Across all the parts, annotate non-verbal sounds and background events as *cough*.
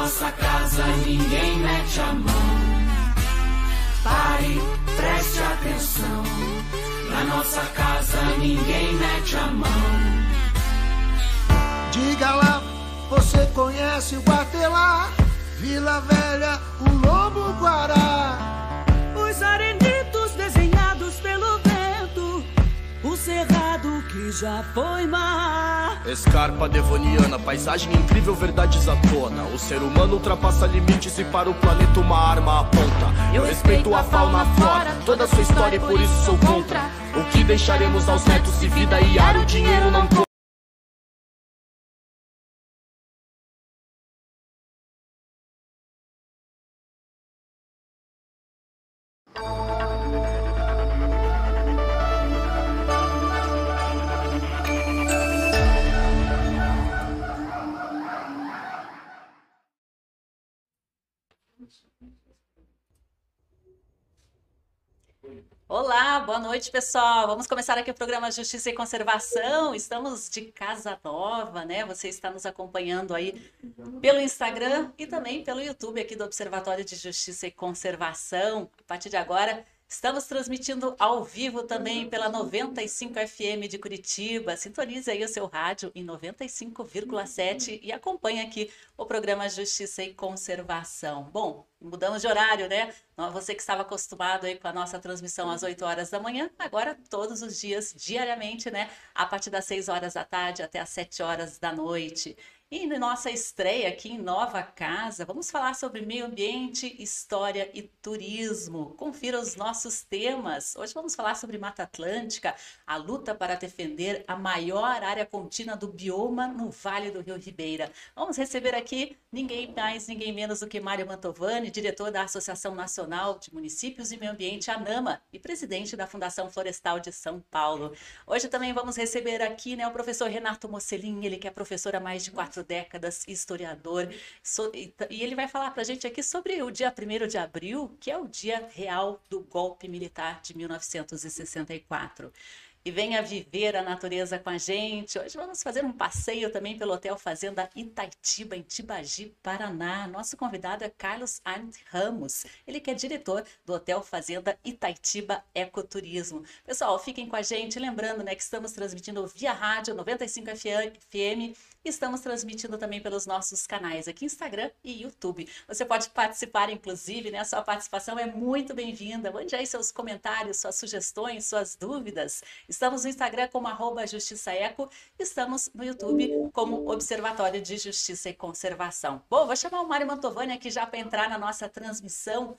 nossa casa ninguém mete a mão. Pare, preste atenção. Na nossa casa ninguém mete a mão. Diga lá, você conhece o Guatelá, Vila Velha, o Lobo Guará. Os arenitos cerrado que já foi mar. Escarpa devoniana, paisagem incrível, verdades à tona. O ser humano ultrapassa limites e para o planeta uma arma aponta. Eu respeito a fauna, a flora, toda a sua história e por isso sou contra. O que deixaremos aos netos se vida e ar o dinheiro não conta. Olá, boa noite, pessoal. Vamos começar aqui o programa Justiça e Conservação. Estamos de casa nova, né? Você está nos acompanhando aí pelo Instagram e também pelo YouTube aqui do Observatório de Justiça e Conservação. A partir de agora, Estamos transmitindo ao vivo também pela 95 FM de Curitiba. Sintonize aí o seu rádio em 95,7 e acompanhe aqui o programa Justiça e Conservação. Bom, mudamos de horário, né? Você que estava acostumado aí com a nossa transmissão às 8 horas da manhã, agora todos os dias, diariamente, né? A partir das 6 horas da tarde até as 7 horas da noite. E na nossa estreia aqui em Nova Casa, vamos falar sobre meio ambiente, história e turismo. Confira os nossos temas. Hoje vamos falar sobre Mata Atlântica, a luta para defender a maior área contínua do bioma no Vale do Rio Ribeira. Vamos receber aqui ninguém mais, ninguém menos do que Mário Mantovani, diretor da Associação Nacional de Municípios e Meio Ambiente, ANAMA, e presidente da Fundação Florestal de São Paulo. Hoje também vamos receber aqui né, o professor Renato Mocelin, ele que é professor há mais de quatro quatro décadas, historiador, so, e, e, ele vai falar para a gente aqui sobre o dia 1 de abril, que é o dia real do golpe militar de 1964 e venha viver a natureza com a gente. Hoje vamos fazer um passeio também pelo Hotel Fazenda Itaitiba, em Tibagi, Paraná. Nosso convidado é Carlos Arndt Ramos, ele que é diretor do Hotel Fazenda Itaitiba Ecoturismo. Pessoal, fiquem com a gente, lembrando né, que estamos transmitindo via rádio 95 FM Estamos transmitindo também pelos nossos canais aqui Instagram e YouTube. Você pode participar, inclusive, né? A sua participação é muito bem-vinda. Mande aí seus comentários, suas sugestões, suas dúvidas. Estamos no Instagram como arroba Justiça Eco, estamos no YouTube como Observatório de Justiça e Conservação. Bom, vou chamar o Mário Mantovani aqui já para entrar na nossa transmissão.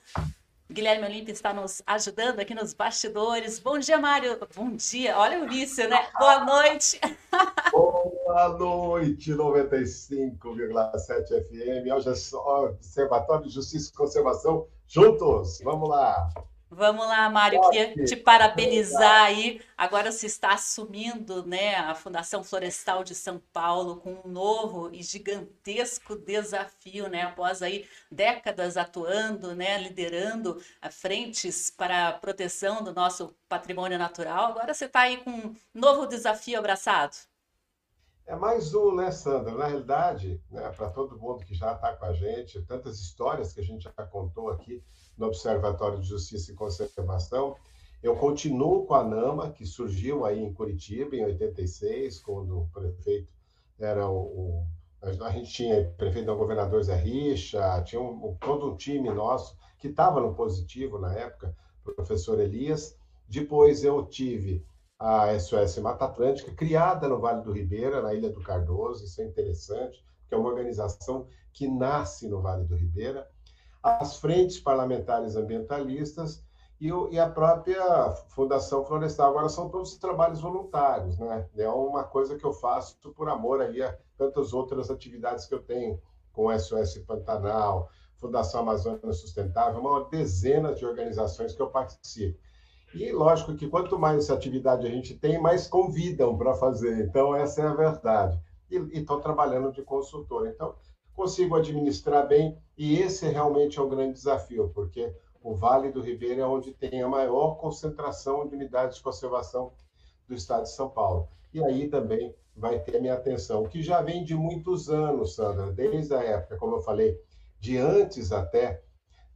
Guilherme Olímpio está nos ajudando aqui nos bastidores. Bom dia, Mário. Bom dia. Olha o vício, né? Boa noite. *laughs* Boa noite, 95,7 FM. Hoje é só Observatório de Justiça e Conservação juntos. Vamos lá. Vamos lá, Mário, queria te parabenizar aí. Agora você está assumindo né, a Fundação Florestal de São Paulo com um novo e gigantesco desafio, né? Após aí décadas atuando, né, liderando frentes para a proteção do nosso patrimônio natural. Agora você está aí com um novo desafio abraçado. É mais um, né, Sandra? Na realidade, né, para todo mundo que já está com a gente, tantas histórias que a gente já contou aqui no Observatório de Justiça e Conservação. Eu continuo com a NAMA, que surgiu aí em Curitiba, em 86, quando o prefeito era o. a gente tinha prefeito, o governador Zé Richa, tinha um, todo um time nosso que estava no positivo na época, o professor Elias. Depois eu tive a SOS Mata Atlântica, criada no Vale do Ribeira, na Ilha do Cardoso, isso é interessante, porque é uma organização que nasce no Vale do Ribeira as frentes parlamentares ambientalistas e, o, e, a própria Fundação Florestal. Agora, são todos trabalhos voluntários, né? É uma coisa que eu faço por amor aí a tantas outras atividades que eu tenho, com SOS Pantanal, Fundação Amazônia Sustentável, uma dezena de organizações que eu participo. E lógico que quanto mais atividade a gente tem, mais convidam para fazer. Então, essa é a verdade. E estou trabalhando de consultor. Então, consigo administrar bem, e esse realmente é o grande desafio, porque o Vale do Ribeira é onde tem a maior concentração de unidades de conservação do estado de São Paulo. E aí também vai ter a minha atenção, que já vem de muitos anos, Sandra, desde a época, como eu falei, de antes até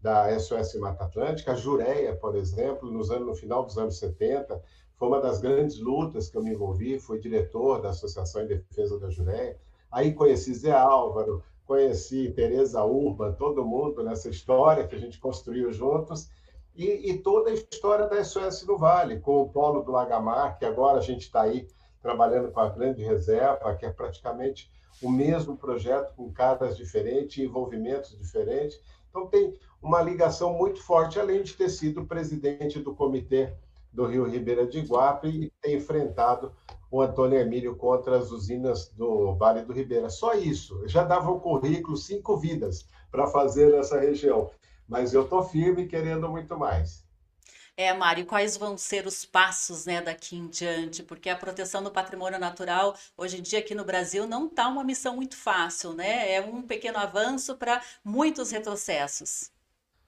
da SOS Mata Atlântica. A Jureia, por exemplo, nos anos, no final dos anos 70, foi uma das grandes lutas que eu me envolvi, fui diretor da Associação em Defesa da Jureia. Aí conheci Zé Álvaro, conheci Tereza Urban, todo mundo nessa história que a gente construiu juntos, e, e, toda a história da SOS no Vale, com o Polo do Lagamar, que agora a gente está aí trabalhando com a Grande Reserva, que é praticamente o mesmo projeto, com caras diferentes, envolvimentos diferentes. Então, tem uma ligação muito forte, além de ter sido presidente do comitê do Rio Ribeira de Iguape e ter enfrentado o Antônio Emílio contra as usinas do Vale do Ribeira. Só isso. Já dava o currículo cinco vidas para fazer nessa região. Mas eu estou firme querendo muito mais. É, Mário, quais vão ser os passos né, daqui em diante? Porque a proteção do patrimônio natural, hoje em dia aqui no Brasil, não está uma missão muito fácil, né? É um pequeno avanço para muitos retrocessos.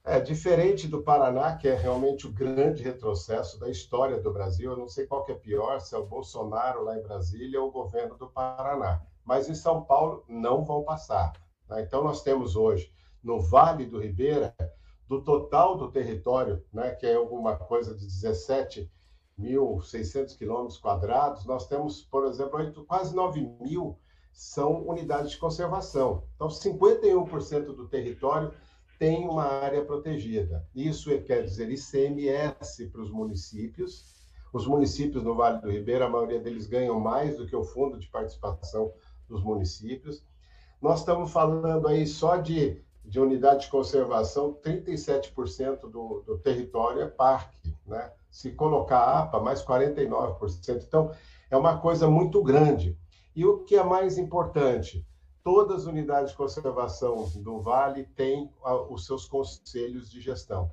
É diferente do Paraná, que é realmente o grande retrocesso da história do Brasil. Eu não sei qual que é pior, se é o Bolsonaro lá em Brasília ou o governo do Paraná. Mas em São Paulo não vão passar. Né? Então nós temos hoje no Vale do Ribeira do total do território, né, que é alguma coisa de 17.600 quilômetros quadrados, nós temos, por exemplo, 8, quase 9 mil são unidades de conservação. Então, 51% do território tem uma área protegida. Isso quer dizer ICMS para os municípios. Os municípios no Vale do Ribeira, a maioria deles ganham mais do que o fundo de participação dos municípios. Nós estamos falando aí só de de unidade de conservação, 37% do, do território é parque, né? Se colocar APA, mais 49%. Então, é uma coisa muito grande. E o que é mais importante, todas as unidades de conservação do Vale têm os seus conselhos de gestão.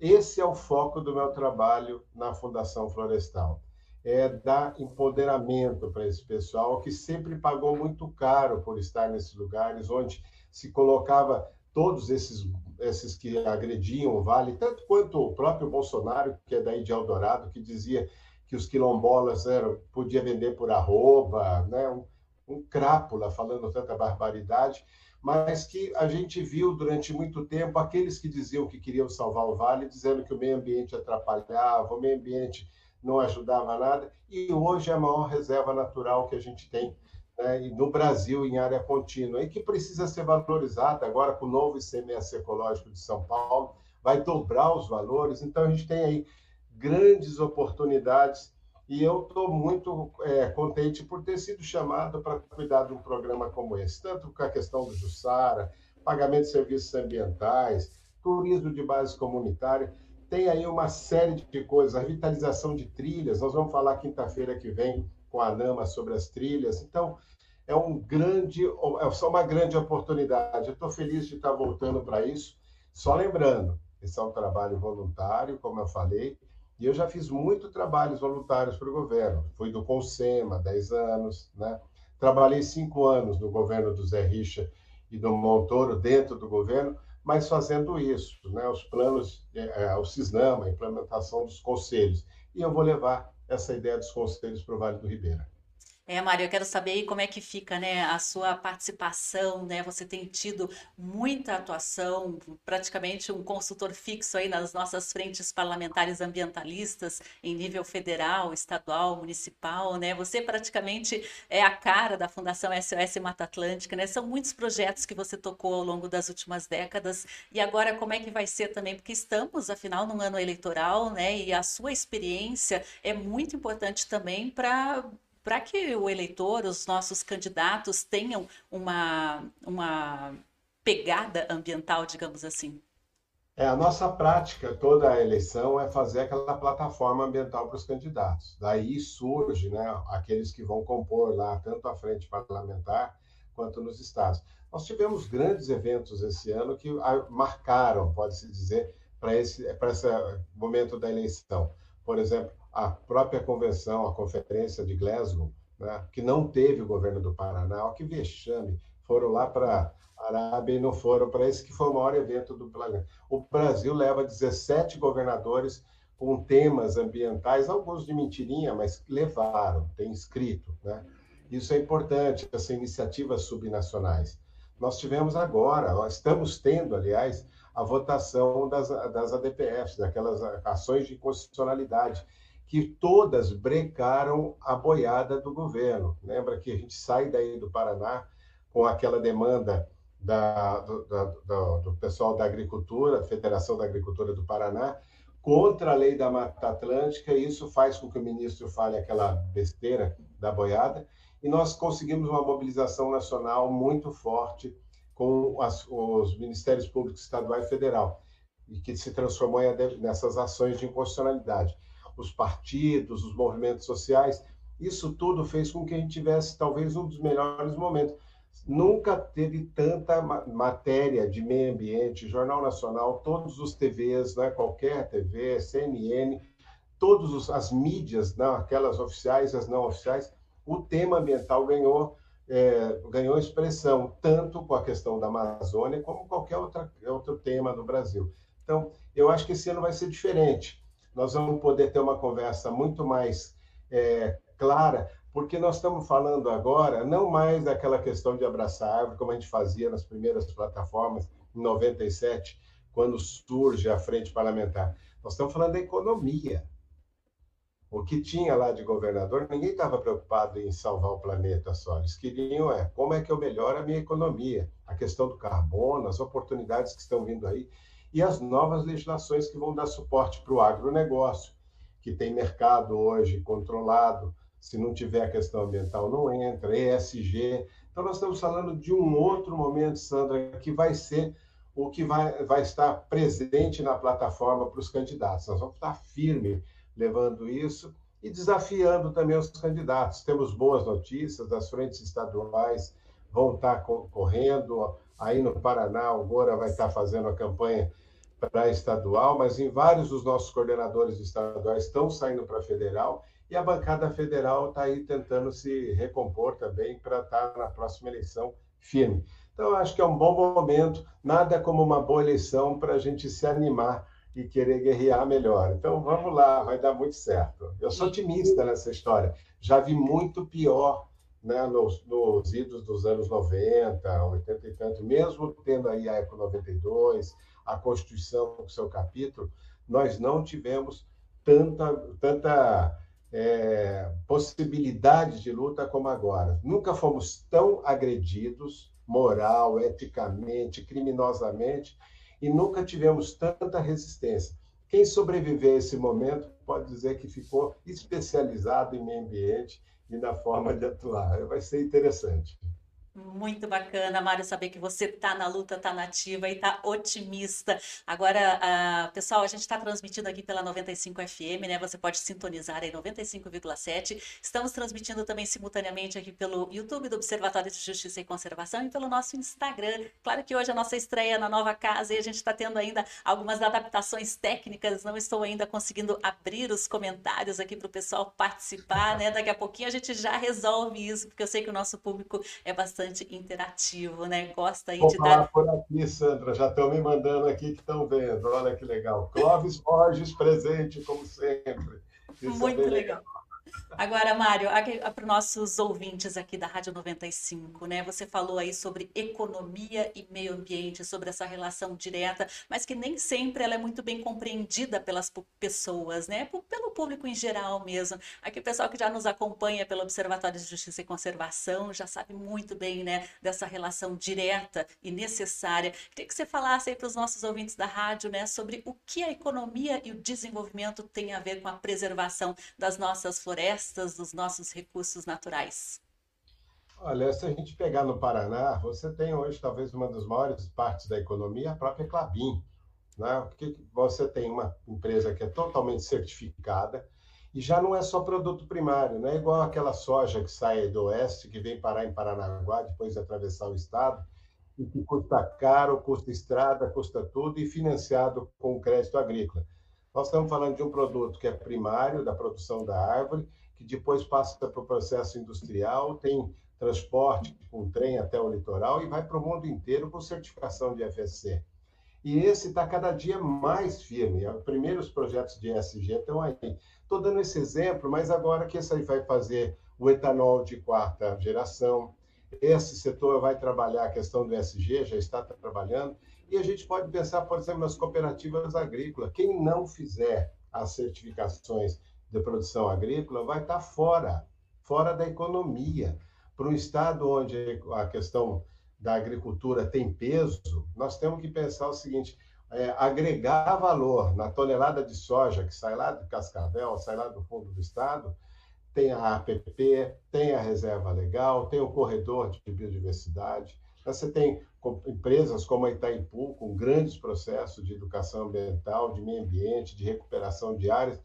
Esse é o foco do meu trabalho na Fundação Florestal. É dar empoderamento para esse pessoal que sempre pagou muito caro por estar nesses lugares onde se colocava todos esses, esses que agrediam o Vale, tanto quanto o próprio Bolsonaro, que é daí de Eldorado, que dizia que os quilombolas eram, podia vender por arroba, né? um, um crápula falando tanta barbaridade, mas que a gente viu durante muito tempo aqueles que diziam que queriam salvar o Vale, dizendo que o meio ambiente atrapalhava, o meio ambiente não ajudava nada, e hoje é a maior reserva natural que a gente tem né, no Brasil em área contínua e que precisa ser valorizada agora com o novo ICMS ecológico de São Paulo, vai dobrar os valores, então a gente tem aí grandes oportunidades e eu estou muito é, contente por ter sido chamado para cuidar de um programa como esse, tanto com a questão do Jussara, pagamento de serviços ambientais, turismo de base comunitária, tem aí uma série de coisas, a revitalização de trilhas, nós vamos falar quinta-feira que vem com a NAMA sobre as trilhas. Então, é um grande, é só uma grande oportunidade. Eu estou feliz de estar voltando para isso. Só lembrando, esse é um trabalho voluntário, como eu falei, e eu já fiz muito trabalhos voluntários para o governo. Fui do Consema, 10 anos, né? Trabalhei cinco anos no governo do Zé Richa e do Montoro, dentro do governo, mas fazendo isso, né? Os planos, é, é o CISNAMA, a implementação dos conselhos. E eu vou levar essa ideia dos conselhos para o Vale do Ribeira. É, Mário, eu quero saber aí como é que fica, né, a sua participação, né? Você tem tido muita atuação, praticamente um consultor fixo aí nas nossas frentes parlamentares ambientalistas em nível federal, estadual, municipal, né? Você praticamente é a cara da Fundação SOS Mata Atlântica, né? São muitos projetos que você tocou ao longo das últimas décadas. E agora como é que vai ser também? Porque estamos, afinal, num ano eleitoral, né? E a sua experiência é muito importante também para para que o eleitor, os nossos candidatos tenham uma, uma pegada ambiental, digamos assim? É, a nossa prática, toda a eleição, é fazer aquela plataforma ambiental para os candidatos. Daí surge né, aqueles que vão compor lá, tanto a frente parlamentar quanto nos estados. Nós tivemos grandes eventos esse ano que marcaram, pode-se dizer, para esse, esse momento da eleição. Por exemplo, a própria convenção, a conferência de Glasgow, né, que não teve o governo do Paraná, ó, que vexame, foram lá para a Arábia e não foram para esse que foi o maior evento do planeta. O Brasil leva 17 governadores com temas ambientais, alguns de mentirinha, mas levaram, tem escrito, né? Isso é importante, essas iniciativas subnacionais. Nós tivemos agora, nós estamos tendo, aliás, a votação das, das ADPFs, daquelas ações de constitucionalidade, que todas brecaram a boiada do governo. Lembra que a gente sai daí do Paraná com aquela demanda da, do, do, do, pessoal da agricultura, Federação da Agricultura do Paraná, contra a lei da Mata Atlântica, e isso faz com que o ministro fale aquela besteira da boiada, e nós conseguimos uma mobilização nacional muito forte com as, os ministérios públicos estadual e federal, e que se transformou nessas ações de inconstitucionalidade. Os partidos, os movimentos sociais, isso tudo fez com que a gente tivesse talvez um dos melhores momentos nunca teve tanta matéria de meio ambiente, Jornal Nacional, todos os TVs, né, qualquer TV, CNN, todas as mídias, não, aquelas oficiais as não oficiais, o tema ambiental ganhou, é, ganhou expressão, tanto com a questão da Amazônia, como qualquer outra, outro tema no Brasil. Então, eu acho que esse ano vai ser diferente. Nós vamos poder ter uma conversa muito mais é, clara, porque nós estamos falando agora não mais daquela questão de abraçar a árvore, como a gente fazia nas primeiras plataformas, em 97, quando surge a frente parlamentar. Nós estamos falando da economia. O que tinha lá de governador, ninguém estava preocupado em salvar o planeta só. Eles queriam é como é que eu melhoro a minha economia, a questão do carbono, as oportunidades que estão vindo aí e as novas legislações que vão dar suporte para o agronegócio, que tem mercado hoje controlado, se não tiver a questão ambiental, não entra, ESG. Então, nós estamos falando de um outro momento, Sandra, que vai ser o que vai, vai estar presente na plataforma para os candidatos. Nós vamos estar firme levando isso e desafiando também os candidatos. Temos boas notícias, as frentes estaduais vão estar concorrendo. Aí no Paraná, o Moura vai estar fazendo a campanha para estadual, mas em vários dos nossos coordenadores estaduais estão saindo para federal e a bancada federal está aí tentando se recompor também para estar tá na próxima eleição firme. Então, acho que é um bom momento, nada como uma boa eleição para a gente se animar e querer guerrear melhor. Então, vamos lá, vai dar muito certo. Eu sou otimista nessa história. Já vi muito pior né, nos, nos idos dos anos 90, 80 e tanto, mesmo tendo aí a Eco 92, a Constituição com seu capítulo, nós não tivemos tanta, tanta é, possibilidades de luta como agora. Nunca fomos tão agredidos, moral, eticamente, criminosamente, e nunca tivemos tanta resistência. Quem sobreviver a esse momento pode dizer que ficou especializado em meio ambiente e na forma de atuar. Vai ser interessante. Muito bacana, Mário, saber que você está na luta, está nativa e está otimista. Agora, uh, pessoal, a gente está transmitindo aqui pela 95 FM, né? Você pode sintonizar aí 95,7. Estamos transmitindo também simultaneamente aqui pelo YouTube do Observatório de Justiça e Conservação e pelo nosso Instagram. Claro que hoje é a nossa estreia na nova casa e a gente está tendo ainda algumas adaptações técnicas. Não estou ainda conseguindo abrir os comentários aqui para o pessoal participar, né? Daqui a pouquinho a gente já resolve isso, porque eu sei que o nosso público é bastante bastante interativo, né? Gosta aí Vou de falar dar. por aqui, Sandra, já estão me mandando aqui que estão vendo. Olha que legal. Clóvis Borges presente, como sempre. Isso Muito é legal. legal. Agora, Mário, para os nossos ouvintes aqui da Rádio 95, né? Você falou aí sobre economia e meio ambiente, sobre essa relação direta, mas que nem sempre ela é muito bem compreendida pelas pessoas, né? Pelo público em geral mesmo. Aqui o pessoal que já nos acompanha pelo Observatório de Justiça e Conservação já sabe muito bem, né, dessa relação direta e necessária. Queria que você falasse aí para os nossos ouvintes da rádio, né, sobre o que a economia e o desenvolvimento têm a ver com a preservação das nossas florestas florestas, dos nossos recursos naturais? Olha, se a gente pegar no Paraná, você tem hoje talvez uma das maiores partes da economia, a própria Clabin. Né? Porque você tem uma empresa que é totalmente certificada e já não é só produto primário, não é igual aquela soja que sai do oeste, que vem parar em Paranaguá, depois de atravessar o estado, e que custa caro, custa estrada, custa tudo, e financiado com crédito agrícola. Nós estamos falando de um produto que é primário, da produção da árvore, que depois passa para o processo industrial, tem transporte com trem até o litoral e vai para o mundo inteiro com certificação de FSC. E esse está cada dia mais firme. Os primeiros projetos de ESG estão aí. Estou dando esse exemplo, mas agora que esse aí vai fazer o etanol de quarta geração, esse setor vai trabalhar a questão do SG, já está trabalhando, e a gente pode pensar, por exemplo, nas cooperativas agrícolas. Quem não fizer as certificações de produção agrícola vai estar fora, fora da economia. Para um estado onde a questão da agricultura tem peso, nós temos que pensar o seguinte: é, agregar valor na tonelada de soja que sai lá de Cascavel, sai lá do fundo do estado, tem a APP, tem a reserva legal, tem o corredor de biodiversidade. Você tem empresas como a Itaipu, com grandes processos de educação ambiental, de meio ambiente, de recuperação de áreas,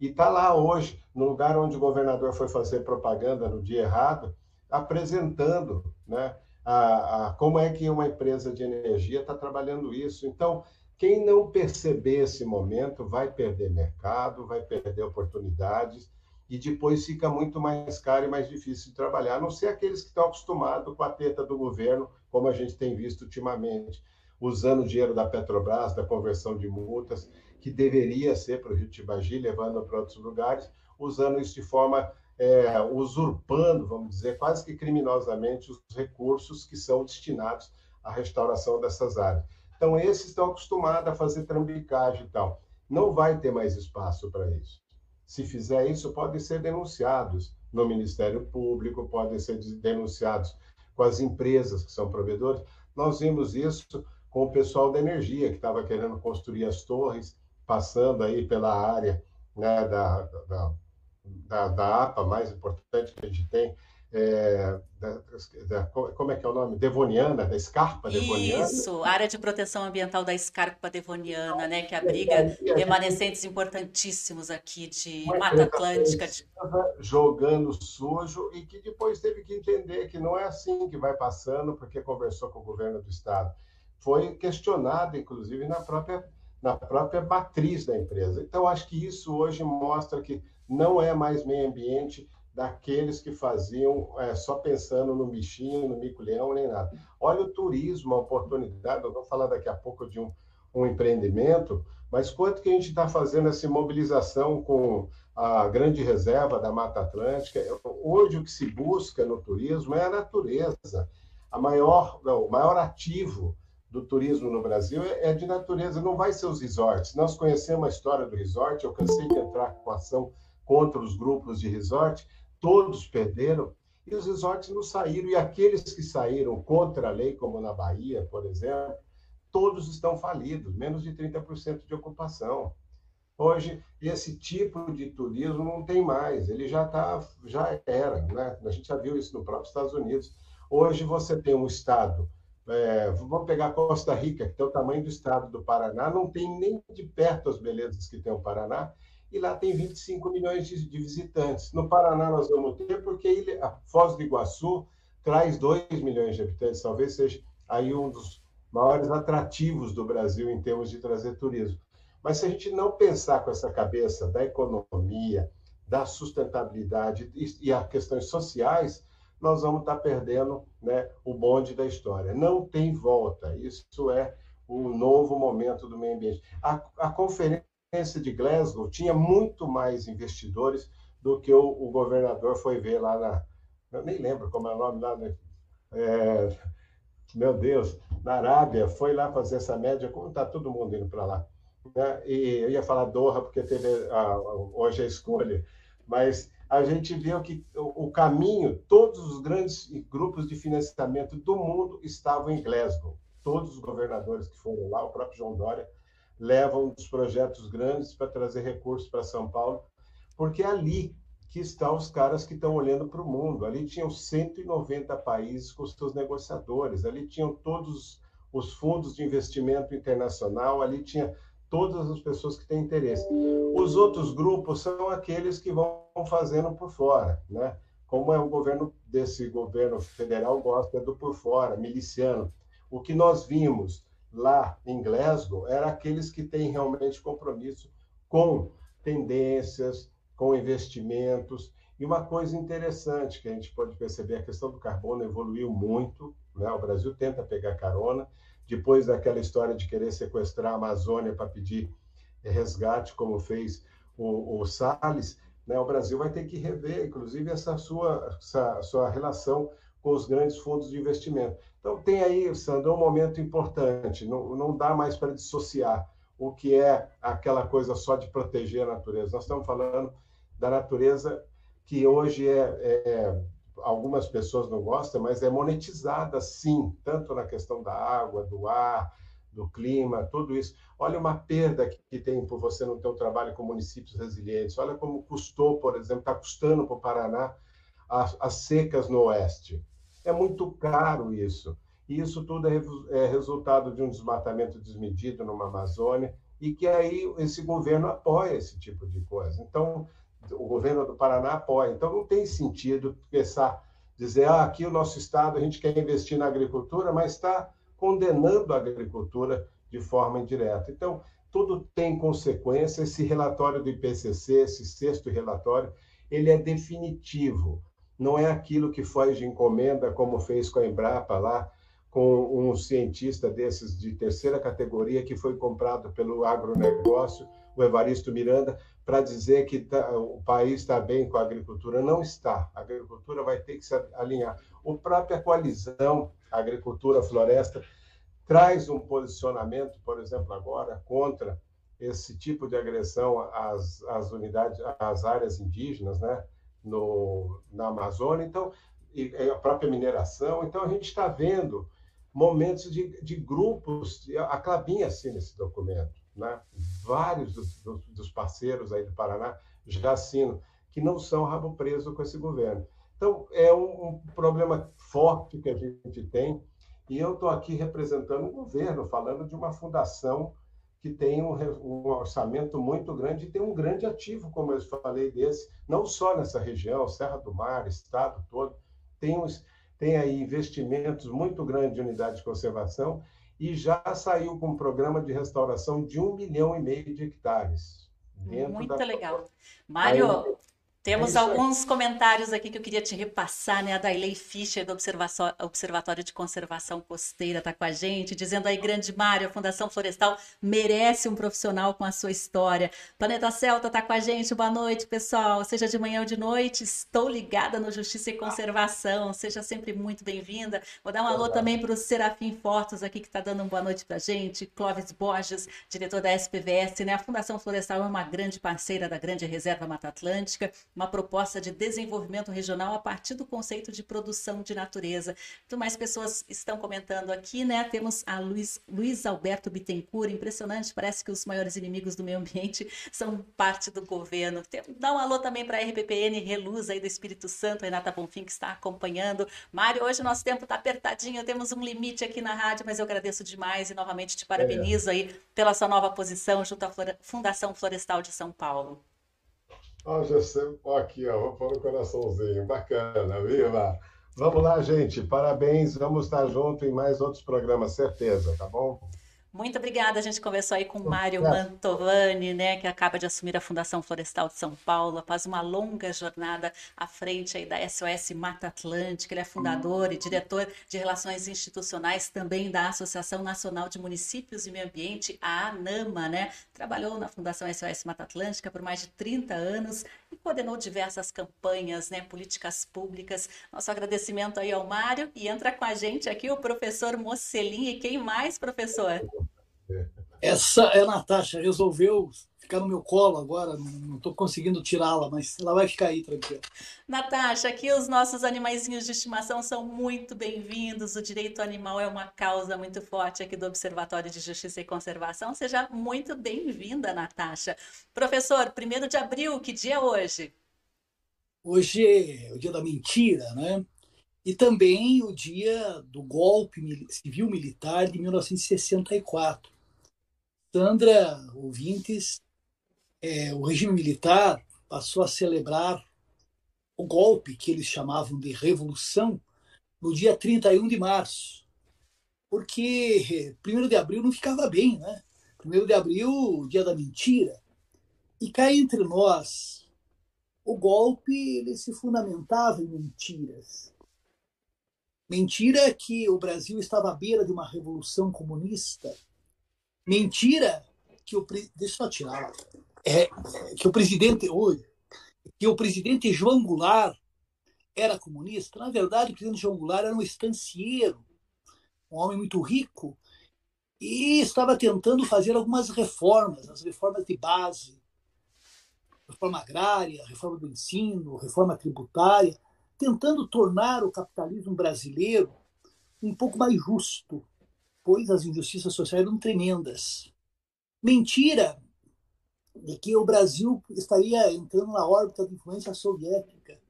e está lá hoje, no lugar onde o governador foi fazer propaganda no dia errado, apresentando né, a, a, como é que uma empresa de energia está trabalhando isso. Então, quem não perceber esse momento vai perder mercado, vai perder oportunidades e depois fica muito mais caro e mais difícil de trabalhar, a não ser aqueles que estão acostumados com a teta do governo, como a gente tem visto ultimamente, usando o dinheiro da Petrobras, da conversão de multas, que deveria ser para o Rio Tibagi, levando para outros lugares, usando isso de forma é, usurpando, vamos dizer, quase que criminosamente, os recursos que são destinados à restauração dessas áreas. Então, esses estão acostumados a fazer trambicagem e tal. Não vai ter mais espaço para isso. Se fizer isso, podem ser denunciados no Ministério Público, podem ser denunciados com as empresas que são provedores. Nós vimos isso com o pessoal da energia, que estava querendo construir as torres, passando aí pela área né, da, da, da, da APA mais importante que a gente tem, é, da, da, como é que é o nome? Devoniana, da Escarpa Devoniana. Isso, área de proteção ambiental da Escarpa Devoniana, né, que abriga remanescentes importantíssimos aqui de Mata Atlântica. De... Jogando sujo e que depois teve que entender que não é assim que vai passando, porque conversou com o governo do estado. Foi questionado, inclusive, na própria, na própria matriz da empresa. Então, acho que isso hoje mostra que não é mais meio ambiente daqueles que faziam é, só pensando no bichinho, no mico-leão, nem nada. Olha o turismo, a oportunidade, eu vou falar daqui a pouco de um, um empreendimento, mas quanto que a gente está fazendo essa mobilização com a grande reserva da Mata Atlântica? Hoje o que se busca no turismo é a natureza. A maior, o maior ativo do turismo no Brasil é, é de natureza, não vai ser os resorts. Nós conhecemos a história do resort, eu cansei de entrar com ação contra os grupos de resort, todos perderam, e os resorts não saíram. E aqueles que saíram contra a lei, como na Bahia, por exemplo, todos estão falidos, menos de 30% de ocupação. Hoje, esse tipo de turismo não tem mais, ele já, tá, já era, né? a gente já viu isso no próprio Estados Unidos. Hoje você tem um estado, é, vamos pegar Costa Rica, que tem o tamanho do estado do Paraná, não tem nem de perto as belezas que tem o Paraná, e lá tem 25 milhões de, de visitantes. No Paraná nós vamos ter, porque ilha, a Foz do Iguaçu traz 2 milhões de habitantes, talvez seja aí um dos maiores atrativos do Brasil em termos de trazer turismo. Mas se a gente não pensar com essa cabeça da economia, da sustentabilidade e, e as questões sociais, nós vamos estar perdendo né, o bonde da história. Não tem volta. Isso é o novo momento do meio ambiente. A, a conferência de Glasgow tinha muito mais investidores do que o, o governador foi ver lá na. Eu nem lembro como é o nome lá, né? É, meu Deus, na Arábia, foi lá fazer essa média, como está todo mundo indo para lá. Né? E eu ia falar Doha, porque teve a, hoje a escolha, mas a gente viu que o, o caminho, todos os grandes grupos de financiamento do mundo estavam em Glasgow. Todos os governadores que foram lá, o próprio João Dória, levam dos projetos grandes para trazer recursos para São Paulo, porque é ali que estão os caras que estão olhando para o mundo. Ali tinham 190 países com os seus negociadores, ali tinham todos os fundos de investimento internacional, ali tinha todas as pessoas que têm interesse. Os outros grupos são aqueles que vão fazendo por fora, né? Como é o governo desse governo federal gosta do por fora, miliciano. O que nós vimos lá em Glasgow eram aqueles que têm realmente compromisso com tendências, com investimentos. E uma coisa interessante que a gente pode perceber, a questão do carbono evoluiu muito, né? o Brasil tenta pegar carona, depois daquela história de querer sequestrar a Amazônia para pedir resgate, como fez o, o Salles, né? o Brasil vai ter que rever, inclusive, essa sua, essa sua relação com os grandes fundos de investimento. Então, tem aí, Sandro, um momento importante, não, não dá mais para dissociar o que é aquela coisa só de proteger a natureza. Nós estamos falando da natureza que hoje é, é algumas pessoas não gostam, mas é monetizada sim, tanto na questão da água, do ar, do clima, tudo isso. Olha uma perda que tem por você no teu trabalho com municípios resilientes. Olha como custou, por exemplo, está custando para o Paraná as, as, secas no oeste. É muito caro isso. E isso tudo é, é resultado de um desmatamento desmedido numa Amazônia e que aí esse governo apoia esse tipo de coisa. Então, o governo do Paraná apoia. Então, não tem sentido pensar, dizer, ah, aqui o nosso estado, a gente quer investir na agricultura, mas está condenando a agricultura de forma indireta. Então, tudo tem consequência. Esse relatório do IPCC, esse sexto relatório, ele é definitivo. Não é aquilo que foi de encomenda, como fez com a Embrapa lá, com um cientista desses de terceira categoria que foi comprado pelo agronegócio, o Evaristo Miranda, para dizer que tá, o país está bem com a agricultura. Não está. A agricultura vai ter que se alinhar. A própria coalizão Agricultura Floresta traz um posicionamento, por exemplo, agora, contra esse tipo de agressão às, às unidades, às áreas indígenas, né? No, na Amazônia, então, e a própria mineração. Então, a gente está vendo momentos de, de grupos, a Clabinha assina esse documento, né? vários dos, dos, parceiros aí do Paraná já assinam, que não são rabo preso com esse governo. Então, é um, um problema forte que a gente tem, e eu estou aqui representando um governo, falando de uma fundação que tem um, um, orçamento muito grande e tem um grande ativo, como eu falei desse, não só nessa região, Serra do Mar, estado todo, tem, uns, tem aí investimentos muito grandes de unidade de conservação e já saiu com um programa de restauração de um milhão e meio de hectares. Muito legal. Mário, Aí, temos é alguns comentários aqui que eu queria te repassar, né? A Dailey Fischer, do Observatório de Conservação Costeira, está com a gente, dizendo aí, grande Mário, a Fundação Florestal merece um profissional com a sua história. Planeta Celta está com a gente, boa noite, pessoal. Seja de manhã ou de noite, estou ligada no Justiça e Conservação. Seja sempre muito bem-vinda. Vou dar um alô também para o Serafim Fortos aqui, que está dando uma boa noite para a gente. Clóvis Borges, diretor da SPVS, né? A Fundação Florestal é uma grande parceira da Grande Reserva Mata Atlântica uma proposta de desenvolvimento regional a partir do conceito de produção de natureza. Muito mais pessoas estão comentando aqui, né? Temos a Luiz, Luiz Alberto Bittencourt, impressionante, parece que os maiores inimigos do meio ambiente *laughs* são parte do governo. Tem, dá um alô também para a RPPN Reluz aí do Espírito Santo, Renata Bonfim, que está acompanhando. Mário, hoje o nosso tempo está apertadinho, temos um limite aqui na rádio, mas eu agradeço demais e novamente te parabenizo é. aí pela sua nova posição junto à Fundação Florestal de São Paulo. Ó, José, aqui, ó, vou pôr o coraçãozinho, bacana, viva! Vamos lá, gente, parabéns, vamos estar junto em mais outros programas, certeza, tá bom? Muito obrigada. A gente conversou aí com o Mário Mantovani, né, que acaba de assumir a Fundação Florestal de São Paulo, após uma longa jornada à frente aí da SOS Mata Atlântica. Ele é fundador e diretor de Relações Institucionais também da Associação Nacional de Municípios e Meio Ambiente, a ANAMA, né? Trabalhou na Fundação SOS Mata Atlântica por mais de 30 anos e coordenou diversas campanhas, né, políticas públicas. Nosso agradecimento aí ao Mário e entra com a gente aqui o professor Mocelin. E quem mais, professor? Essa é a Natasha, resolveu ficar no meu colo agora, não estou conseguindo tirá-la, mas ela vai ficar aí tranquila. Natasha, aqui os nossos animaizinhos de estimação são muito bem-vindos. O direito animal é uma causa muito forte aqui do Observatório de Justiça e Conservação. Seja muito bem-vinda, Natasha. Professor, 1 de abril, que dia é hoje? Hoje é o dia da mentira, né? E também o dia do golpe civil-militar de 1964. Sandra, ouvintes, é, o regime militar passou a celebrar o golpe que eles chamavam de revolução no dia 31 de março, porque 1 de abril não ficava bem, né? 1 de abril, dia da mentira. E cá entre nós, o golpe ele se fundamentava em mentiras. Mentira que o Brasil estava à beira de uma revolução comunista. Mentira que o deixa eu só tirar lá é, que o presidente hoje, que o presidente João Goulart era comunista. Na verdade, o presidente João Goulart era um estancieiro, um homem muito rico, e estava tentando fazer algumas reformas, as reformas de base, reforma agrária, reforma do ensino, reforma tributária, tentando tornar o capitalismo brasileiro um pouco mais justo, pois as injustiças sociais eram tremendas. Mentira de que o Brasil estaria entrando na órbita de influência soviética.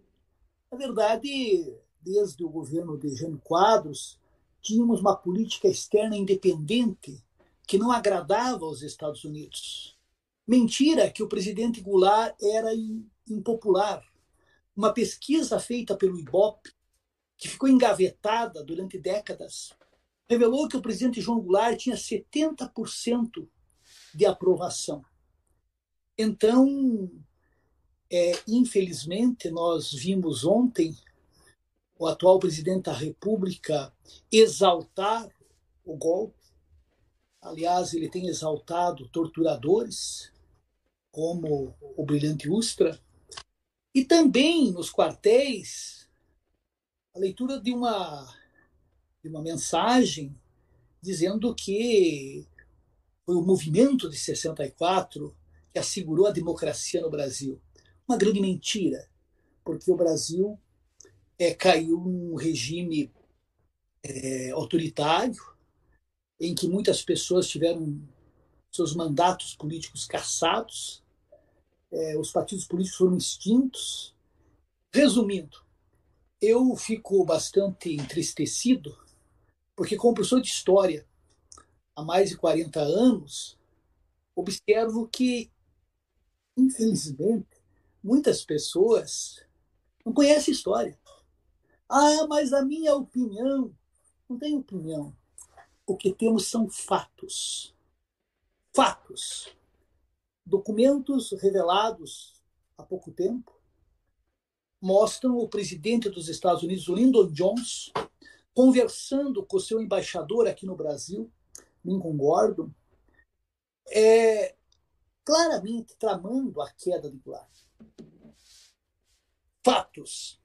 Na verdade, desde o governo de Jânio Quadros, tínhamos uma política externa independente que não agradava aos Estados Unidos. Mentira que o presidente Goulart era impopular. Uma pesquisa feita pelo IBOP, que ficou engavetada durante décadas, revelou que o presidente João Goulart tinha 70% de aprovação. Então, é, infelizmente, nós vimos ontem o atual presidente da República exaltar o golpe. Aliás, ele tem exaltado torturadores, como o brilhante Ustra, e também nos quartéis a leitura de uma de uma mensagem dizendo que foi o movimento de 64 que assegurou a democracia no Brasil. Uma grande mentira, porque o Brasil é, caiu num regime é, autoritário, em que muitas pessoas tiveram seus mandatos políticos cassados, é, os partidos políticos foram extintos. Resumindo, eu fico bastante entristecido, porque, como professor de história há mais de 40 anos, observo que, infelizmente, muitas pessoas não conhecem história. Ah, mas a minha opinião. Não tem opinião. O que temos são fatos. Fatos. Documentos revelados há pouco tempo mostram o presidente dos Estados Unidos, Lyndon Johnson, conversando com o seu embaixador aqui no Brasil, Lincoln Gordon, é, claramente tramando a queda de Goulart. Fatos.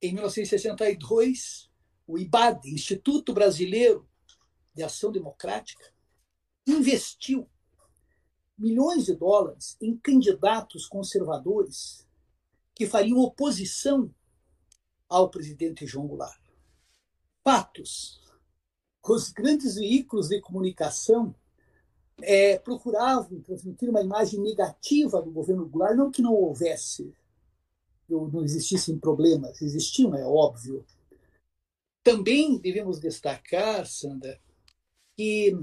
Em 1962, o IBAD, Instituto Brasileiro de Ação Democrática, investiu milhões de dólares em candidatos conservadores que fariam oposição ao presidente João Goulart. Fatos. Os grandes veículos de comunicação é, procuravam transmitir uma imagem negativa do governo Goulart, não que não houvesse, não existissem problemas, existiam, é óbvio. Também devemos destacar, Sandra, que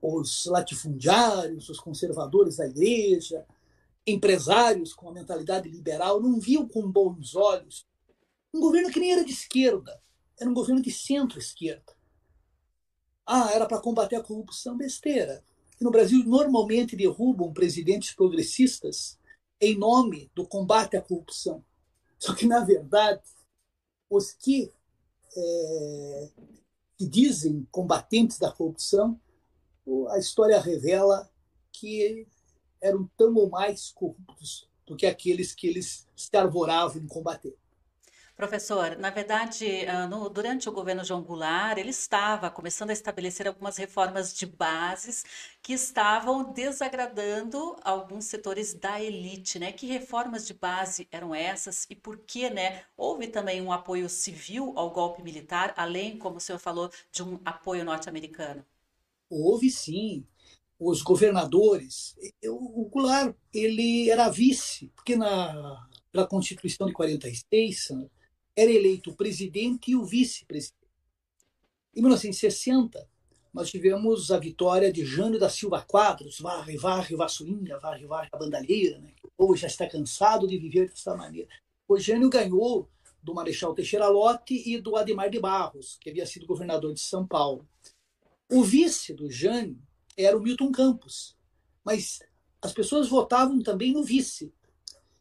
os latifundiários, os conservadores da igreja, empresários com a mentalidade liberal não viam com bons olhos um governo que nem era de esquerda, era um governo de centro-esquerda. Ah, era para combater a corrupção besteira. E no Brasil, normalmente derrubam presidentes progressistas em nome do combate à corrupção. Só que, na verdade, os que, é, que dizem combatentes da corrupção, a história revela que eram tão ou mais corruptos do que aqueles que eles se arvoravam em combater. Professor, na verdade, ah, no, durante o governo João Goulart, ele estava começando a estabelecer algumas reformas de bases que estavam desagradando alguns setores da elite, né? Que reformas de base eram essas e por que, né? Houve também um apoio civil ao golpe militar, além, como o senhor falou, de um apoio norte-americano? Houve sim. Os governadores, o Goulart, ele era vice, porque na, na Constituição de 46, era eleito o presidente e o vice-presidente. Em 1960, nós tivemos a vitória de Jânio da Silva Quadros, varre, varre, vassourinha, varre, varre, a bandalheira, né? o povo já está cansado de viver dessa maneira. O Jânio ganhou do Marechal Teixeira Lott e do Ademar de Barros, que havia sido governador de São Paulo. O vice do Jânio era o Milton Campos, mas as pessoas votavam também no vice.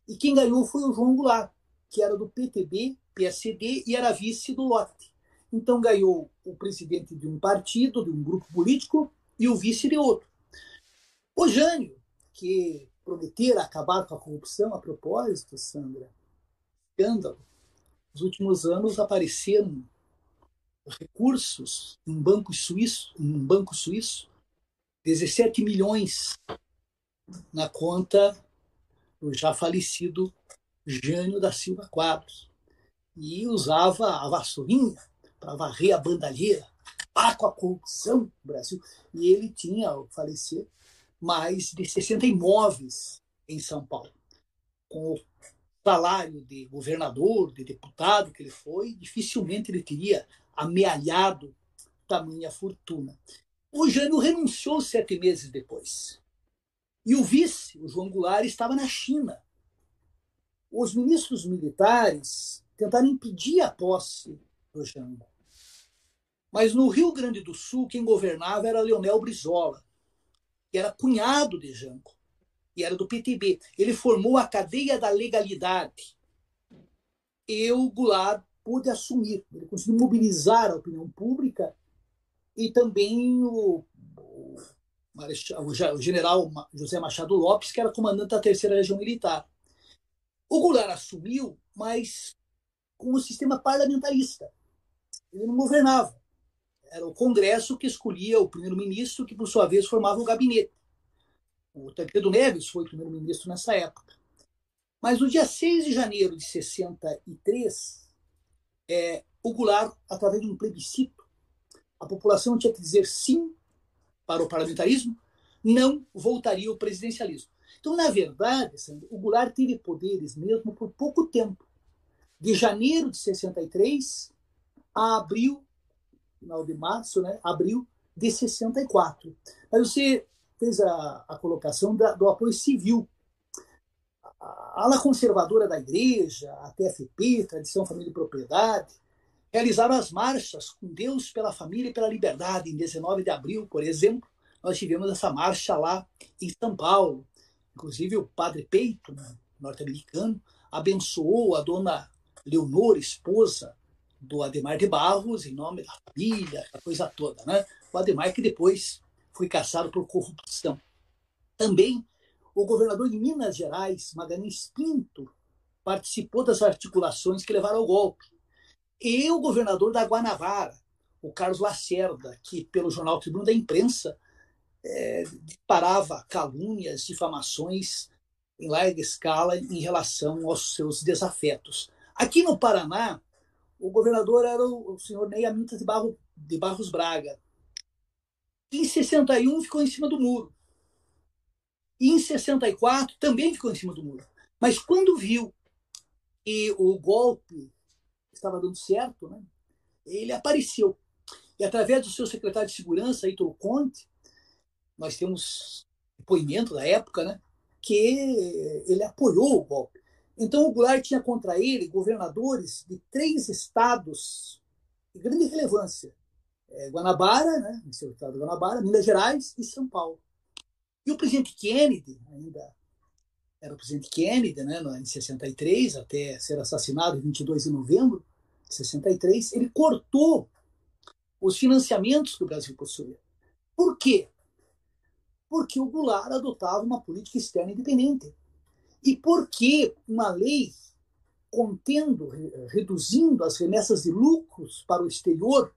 E quem ganhou foi o João Goulart, que era do PTB PSD e era vice do Lotte. Então ganhou o presidente de um partido, de um grupo político, e o vice de outro. O Jânio, que prometera acabar com a corrupção a propósito, Sandra, escândalo, nos últimos anos apareceram recursos em banco suíço, em um banco suíço, 17 milhões na conta do já falecido Jânio da Silva Quadros. E usava a vassourinha para varrer a bandalheira, acabar com a corrupção no Brasil. E ele tinha, ao falecer, mais de 60 imóveis em São Paulo. Com o salário de governador, de deputado que ele foi, dificilmente ele teria amealhado tamanha fortuna. O Jânio renunciou sete meses depois. E o vice, o João Goulart, estava na China. Os ministros militares tentaram impedir a posse do Jango. Mas no Rio Grande do Sul, quem governava era Leonel Brizola, que era cunhado de Jango, e era do PTB. Ele formou a cadeia da legalidade. E o Goulart pôde assumir, ele conseguiu mobilizar a opinião pública e também o, o, o general José Machado Lopes, que era comandante da terceira região militar. O Goulart assumiu, mas com um sistema parlamentarista. Ele não governava. Era o Congresso que escolhia o primeiro-ministro, que por sua vez formava o gabinete. O Tancredo Neves foi primeiro-ministro nessa época. Mas no dia 6 de janeiro de 63, é, o Goulart, através de um plebiscito, a população tinha que dizer sim para o parlamentarismo, não voltaria ao presidencialismo. Então, na verdade, o Goulart teve poderes mesmo por pouco tempo. De janeiro de 63 a abril, final de março, né, abril de 64. Mas você fez a, a colocação da, do apoio civil. A ala conservadora da igreja, a TFP, Tradição, Família e Propriedade, realizaram as marchas com Deus pela família e pela liberdade. Em 19 de abril, por exemplo, nós tivemos essa marcha lá em São Paulo. Inclusive, o padre Peito, né, norte-americano, abençoou a dona Leonor, esposa do Ademar de Barros, em nome da família, a coisa toda. Né? O Ademar que depois foi caçado por corrupção. Também o governador de Minas Gerais, Magalhães Pinto, participou das articulações que levaram ao golpe e o governador da Guanabara, o Carlos Lacerda, que pelo jornal Tribuna da Imprensa é, disparava calúnias, difamações em larga escala em relação aos seus desafetos. Aqui no Paraná, o governador era o, senhor Ney Amintas de, Barro, de Barros Braga. Em 61 ficou em cima do muro. E em 64 também ficou em cima do muro. Mas quando viu que o golpe estava dando certo, né? ele apareceu. E através do seu secretário de segurança, Heitor Conte, nós temos depoimento da época, né? que ele apoiou o golpe. Então o Goulart tinha contra ele governadores de três estados de grande relevância. É, Guanabara, né, no seu estado de Guanabara, Minas Gerais e São Paulo. E o presidente Kennedy, ainda era o presidente Kennedy, né, em 63, até ser assassinado em 22 de novembro, 63, ele cortou os financiamentos que o Brasil possuía. Por quê? Porque o Goulart adotava uma política externa independente. E porque uma lei contendo, reduzindo as remessas de lucros para o exterior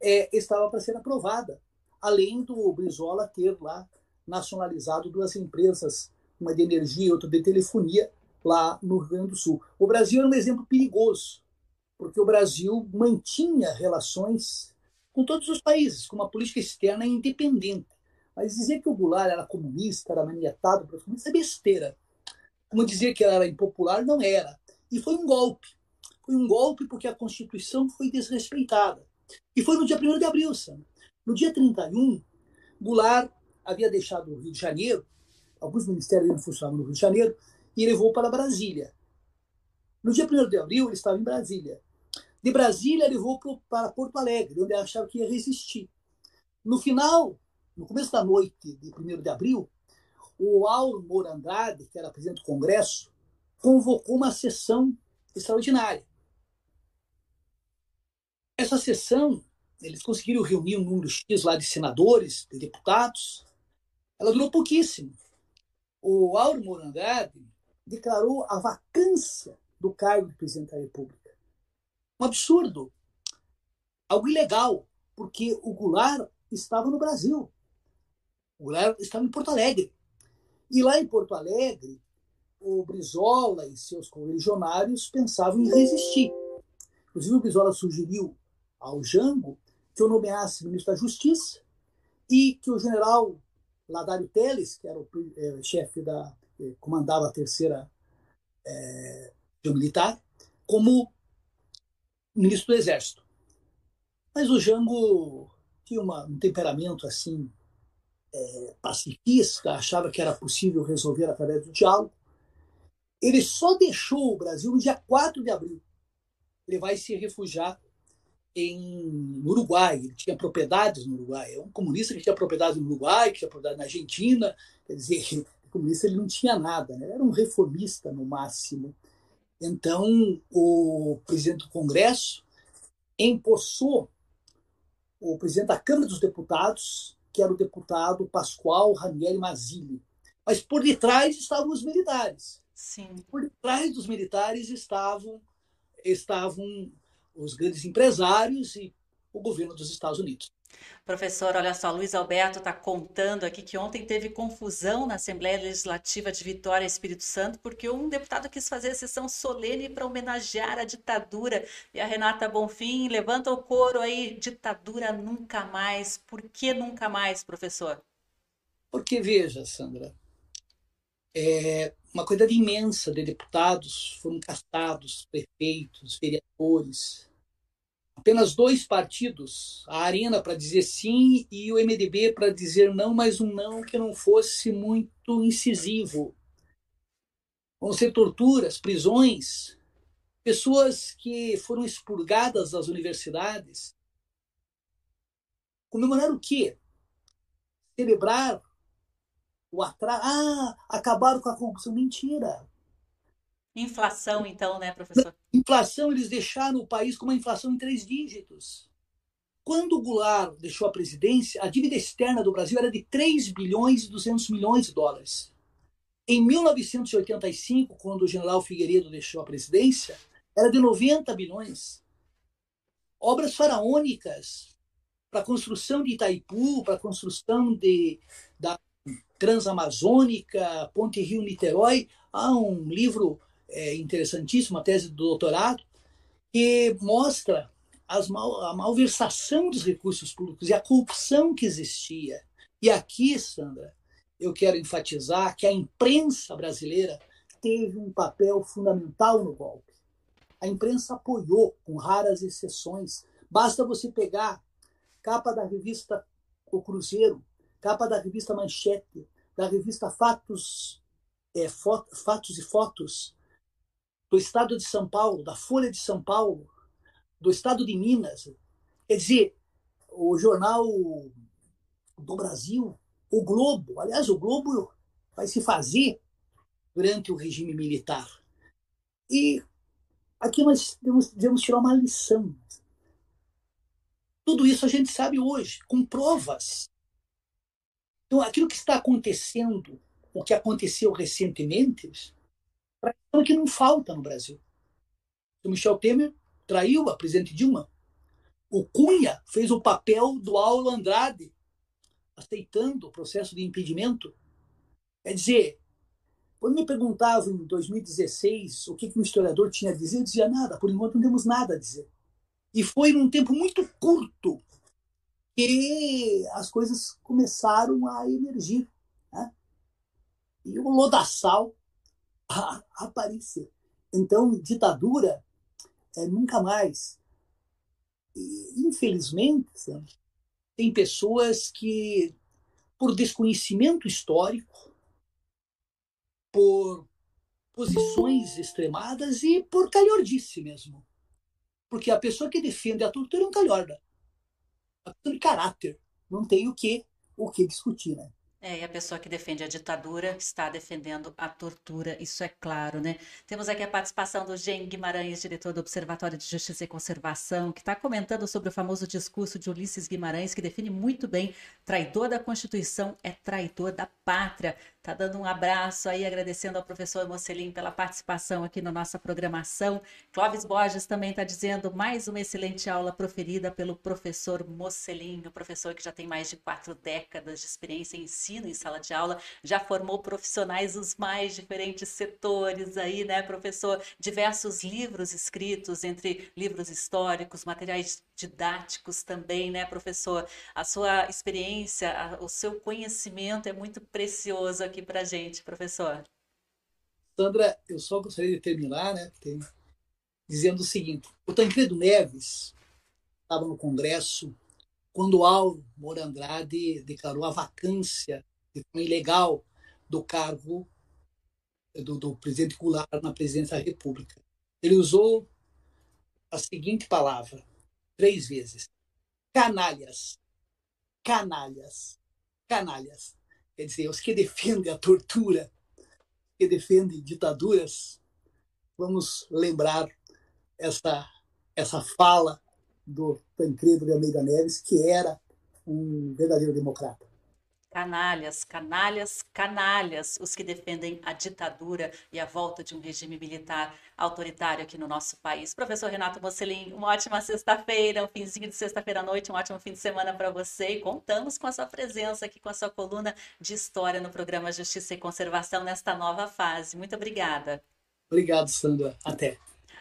é, estava para ser aprovada, além do Brizola ter lá nacionalizado duas empresas, uma de energia e outra de telefonia, lá no Rio Grande do Sul. O Brasil era um exemplo perigoso, porque o Brasil mantinha relações com todos os países, com uma política externa independente. Mas dizer que o Goulart era comunista, era manietado por isso é besteira. Como dizer que ela era impopular, não era. E foi um golpe. Foi um golpe porque a Constituição foi desrespeitada. E foi no dia 1 de abril, sabe? No dia 31, Goulart havia deixado o Rio de Janeiro, alguns ministérios não funcionavam no Rio de Janeiro, e levou para Brasília. No dia 1 de abril, ele estava em Brasília. De Brasília, levou para Porto Alegre, onde achava que ia resistir. No final, no começo da noite de 1 de abril, o Auro Moura Andrade, que era presidente do Congresso, convocou uma sessão extraordinária. Essa sessão, eles conseguiram reunir um número X lá de senadores, de deputados. Ela durou pouquíssimo. O Auro Moura Andrade declarou a vacância do cargo de presidente da República um absurdo, algo ilegal, porque o Goulart estava no Brasil. O Goulart estava em Porto Alegre. E lá em Porto Alegre, o Brizola e seus correligionários pensavam em resistir. Inclusive, o Brizola sugeriu ao Jango que eu nomeasse ministro da Justiça e que o general Ladário Teles, que era o é, chefe da. Eh, comandava a terceira é, militar, como ministro do Exército. Mas o Jango tinha uma, um temperamento assim é, pacifista, achava que era possível resolver através do diálogo. Ele só deixou o Brasil no dia 4 de abril. Ele vai se refugiar em, no Uruguai. Ele tinha propriedades no Uruguai. É um comunista que tinha propriedades no Uruguai, que tinha propriedade na Argentina. Quer dizer, *laughs* o comunista ele não tinha nada, né? era um reformista no máximo. Então, o presidente do Congresso empossou o presidente da Câmara dos Deputados, que era o deputado Pascoal Ranieri Mazzilli. Mas por detrás estavam os militares. Sim. Por detrás dos militares estavam estavam os grandes empresários e o governo dos Estados Unidos. Professor, olha só, Luiz Alberto está contando aqui que ontem teve confusão na Assembleia Legislativa de Vitória Espírito Santo, porque um deputado quis fazer a sessão solene para homenagear a ditadura. E a Renata Bonfim levanta o coro aí, ditadura nunca mais. Por que nunca mais, professor? Porque, veja, Sandra, é uma quantidade imensa de deputados foram castados, prefeitos, vereadores, apenas dois partidos, a Arena para dizer sim e o MDB para dizer não, mas um não que não fosse muito incisivo. Vão ser torturas, prisões, pessoas que foram expurgadas das universidades. Comemorar o quê? Celebrar o atraso. Ah, acabaram com a corrupção. Mentira. Inflação, então, né, professor? Inflação, eles deixaram o país com uma inflação em três dígitos. Quando o Goulart deixou a presidência, a dívida externa do Brasil era de 3 bilhões e 200 milhões de dólares. Em 1985, quando o general Figueiredo deixou a presidência, era de 90 bilhões. Obras faraônicas para a construção de Itaipu, para a construção de, da Transamazônica, Ponte Rio-Niterói. Há um livro é, interessantíssima, tese do doutorado, que mostra mal, a malversação dos recursos públicos e a corrupção que existia. E aqui, Sandra, eu quero enfatizar que a imprensa brasileira teve um papel fundamental no golpe. A imprensa apoiou, com raras exceções. Basta você pegar capa da revista O Cruzeiro, capa da revista Manchete, da revista Fatos, é, Fatos e Fotos, do Estado de São Paulo, da Folha de São Paulo, do Estado de Minas. Quer dizer, o jornal do Brasil, o Globo, aliás, o Globo vai se fazer durante o regime militar. E aqui nós devemos, devemos tirar uma lição. Tudo isso a gente sabe hoje, com provas. Então, aquilo que está acontecendo, o que aconteceu recentemente, tradição que não falta no Brasil. O Michel Temer traiu a presidente Dilma. O Cunha fez o papel do Aulo Andrade, aceitando o processo de impedimento. Quer dizer, quando me perguntavam em 2016 o que, que um historiador tinha a dizer, eu dizia nada, por enquanto não temos nada a dizer. E foi num tempo muito curto que as coisas começaram a emergir. Né? E o lodaçal a aparecer. Então, ditadura é nunca mais. E, infelizmente, tem pessoas que, por desconhecimento histórico, por posições extremadas e por calhordice mesmo. Porque a pessoa que defende a tortura é um calhorda. A pessoa de caráter. Não tem o que, o que discutir, né? É, e a pessoa que defende a ditadura está defendendo a tortura, isso é claro, né? Temos aqui a participação do Gen Guimarães, diretor do Observatório de Justiça e Conservação, que está comentando sobre o famoso discurso de Ulisses Guimarães, que define muito bem: traidor da Constituição é traidor da pátria. Tá dando um abraço aí, agradecendo ao professor Mocelin pela participação aqui na nossa programação. Clóvis Borges também está dizendo mais uma excelente aula proferida pelo professor Mocelin, o professor que já tem mais de quatro décadas de experiência em ensino em sala de aula, já formou profissionais dos mais diferentes setores aí, né, professor? Diversos livros escritos, entre livros históricos, materiais didáticos também, né, professor? A sua experiência, o seu conhecimento é muito precioso aqui para a gente, professor. Sandra, eu só gostaria de terminar, né, dizendo o seguinte: o Tancredo Neves estava no Congresso quando Auro Moura Andrade declarou a vacância ilegal do cargo do, do presidente Goulart na presidência da República. Ele usou a seguinte palavra três vezes: canalhas, canalhas, canalhas. Quer dizer, os que defendem a tortura, que defendem ditaduras, vamos lembrar essa, essa fala do Tancredo de Almeida Neves, que era um verdadeiro democrata. Canalhas, canalhas, canalhas, os que defendem a ditadura e a volta de um regime militar autoritário aqui no nosso país. Professor Renato Mocelin, uma ótima sexta-feira, um finzinho de sexta-feira à noite, um ótimo fim de semana para você e contamos com a sua presença aqui com a sua coluna de história no programa Justiça e Conservação nesta nova fase. Muito obrigada. Obrigado, Sandra. Até.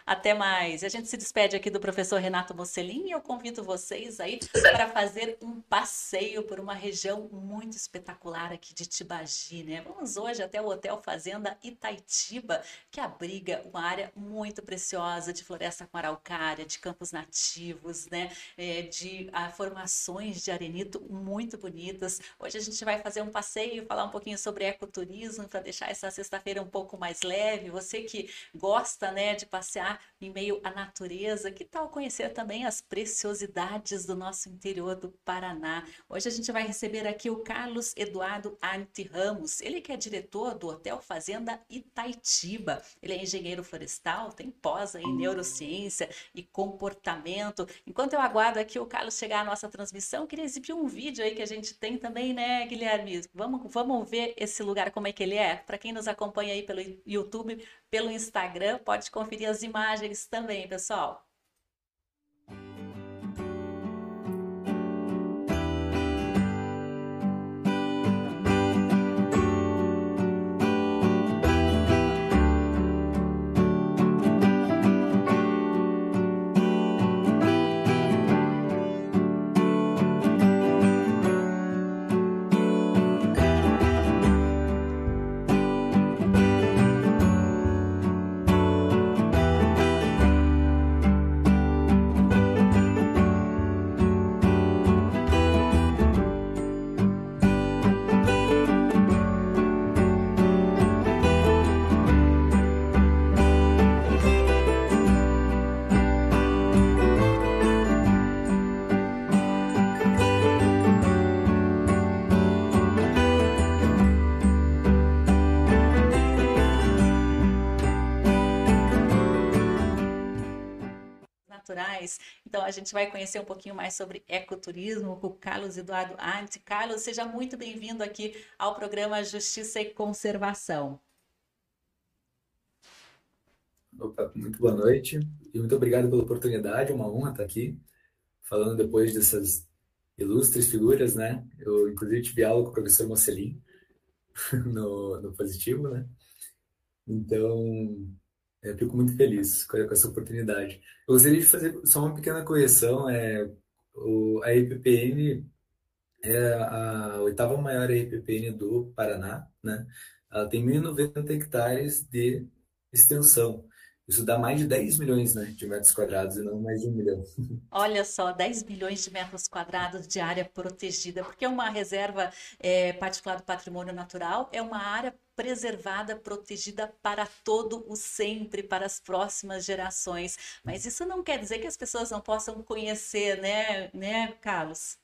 Até mais. A gente se despede aqui do professor Renato Mocelin e eu convido vocês aí para fazer um passeio por uma região muito espetacular aqui de Tibagi, né? Vamos hoje até o Hotel Fazenda Itaitiba, que abriga uma área muito preciosa de floresta com araucária, de campos nativos, né? É, de ah, formações de arenito muito bonitas. Hoje a gente vai fazer um passeio, falar um pouquinho sobre ecoturismo para deixar essa sexta-feira um pouco mais leve. Você que gosta, né, de passear em meio à natureza. Que tal conhecer também as preciosidades do nosso interior do Paraná? Hoje a gente vai receber aqui o Carlos Eduardo Arndt Ramos, ele que é diretor do Hotel Fazenda Itaitiba. Ele é engenheiro florestal, tem pós em neurociência e comportamento. Enquanto eu aguardo aqui o Carlos chegar à nossa transmissão, eu queria exibir um vídeo aí que a gente tem também, né, Guilherme? Vamos, vamos ver esse lugar como é que ele é? Para quem nos acompanha aí pelo YouTube, pelo Instagram, pode conferir as imagens também, pessoal. Então a gente vai conhecer um pouquinho mais sobre ecoturismo com o Carlos Eduardo Arndt. Carlos, seja muito bem-vindo aqui ao programa Justiça e Conservação. Opa, muito boa noite e muito obrigado pela oportunidade, é uma honra estar aqui falando depois dessas ilustres figuras, né? Eu, inclusive, tive aula com o professor Mocelin *laughs* no, no Positivo, né? Então, eu fico muito feliz com essa oportunidade. Eu gostaria de fazer só uma pequena correção. É, o, a EPPN é a oitava maior EPPN do Paraná, né? Ela tem 1.090 hectares de extensão. Isso dá mais de 10 milhões né, de metros quadrados e não mais de um milhão. Olha só, 10 milhões de metros quadrados de área protegida, porque é uma reserva é, particular do patrimônio natural, é uma área preservada, protegida para todo o sempre, para as próximas gerações. Mas isso não quer dizer que as pessoas não possam conhecer, né, né Carlos?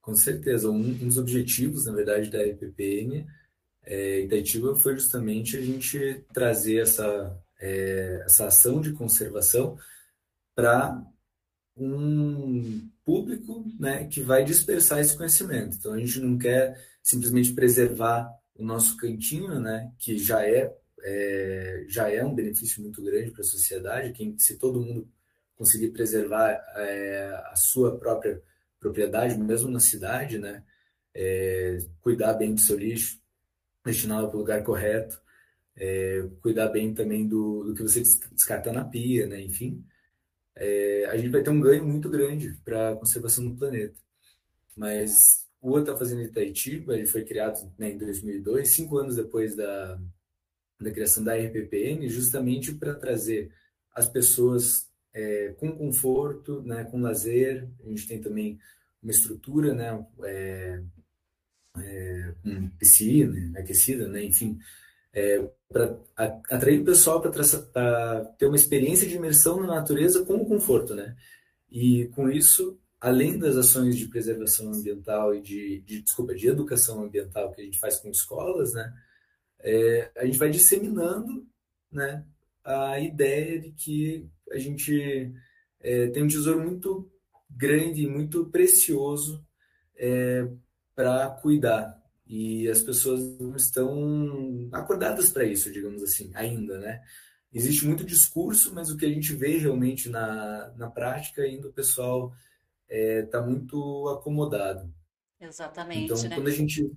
Com certeza. Um, um dos objetivos, na verdade, da EPPN é, Itatiba foi justamente a gente trazer essa, é, essa ação de conservação para um público né, que vai dispersar esse conhecimento. Então, a gente não quer simplesmente preservar o nosso cantinho, né, que já é, é já é um benefício muito grande para a sociedade. Quem, se todo mundo conseguir preservar é, a sua própria propriedade, mesmo na cidade, né, é, cuidar bem do seu lixo, destiná-lo para o lugar correto, é, cuidar bem também do, do que você descarta na pia, né, enfim, é, a gente vai ter um ganho muito grande para a conservação do planeta. Mas o Hotel Fazenda Itaitiba ele foi criado né, em 2002, cinco anos depois da, da criação da RPPN, justamente para trazer as pessoas é, com conforto, né, com lazer. A gente tem também uma estrutura, né, é, é, com piscina aquecida, né, enfim, é, para atrair o pessoal para ter uma experiência de imersão na natureza com conforto, né? E com isso, além das ações de preservação ambiental e de, de desculpa, de educação ambiental que a gente faz com escolas, né? É, a gente vai disseminando, né? A ideia de que a gente é, tem um tesouro muito grande, muito precioso é, para cuidar, e as pessoas não estão acordadas para isso, digamos assim, ainda, né? Existe muito discurso, mas o que a gente vê realmente na, na prática, ainda o pessoal está é, muito acomodado. Exatamente. Então, né? quando a gente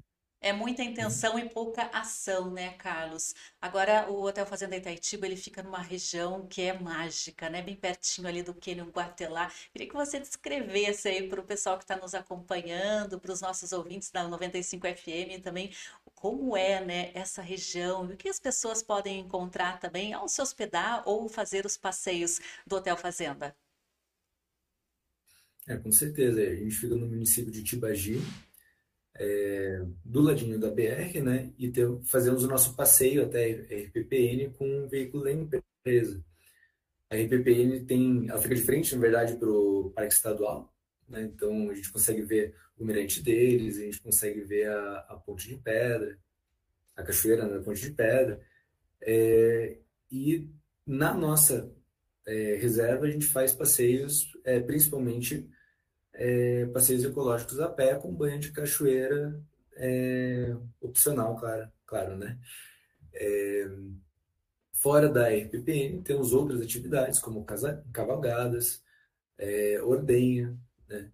é muita intenção e pouca ação, né, Carlos? Agora, o Hotel Fazenda Itaitiba, ele fica numa região que é mágica, né? Bem pertinho ali do Cânion Guatelá. Queria que você descrevesse aí para o pessoal que está nos acompanhando, para os nossos ouvintes da 95 FM também, como é, né, essa região e o que as pessoas podem encontrar também ao se hospedar ou fazer os passeios do Hotel Fazenda. É, com certeza. A gente fica no município de Tibagi, é, do ladinho da BR, né? E ter, fazemos o nosso passeio até a RPPN com um veículo da empresa. A RPPN tem, ela fica de frente, na verdade, para o Parque Estadual, né? Então a gente consegue ver o mirante deles, a gente consegue ver a, a Ponte de Pedra, a cachoeira da né? Ponte de Pedra. É, e na nossa é, reserva a gente faz passeios, é, principalmente é, passeios ecológicos a pé com banho de cachoeira é, opcional, claro, claro, né? É, fora da RPPN, temos outras atividades, como casa, cavalgadas, é, ordenha, né?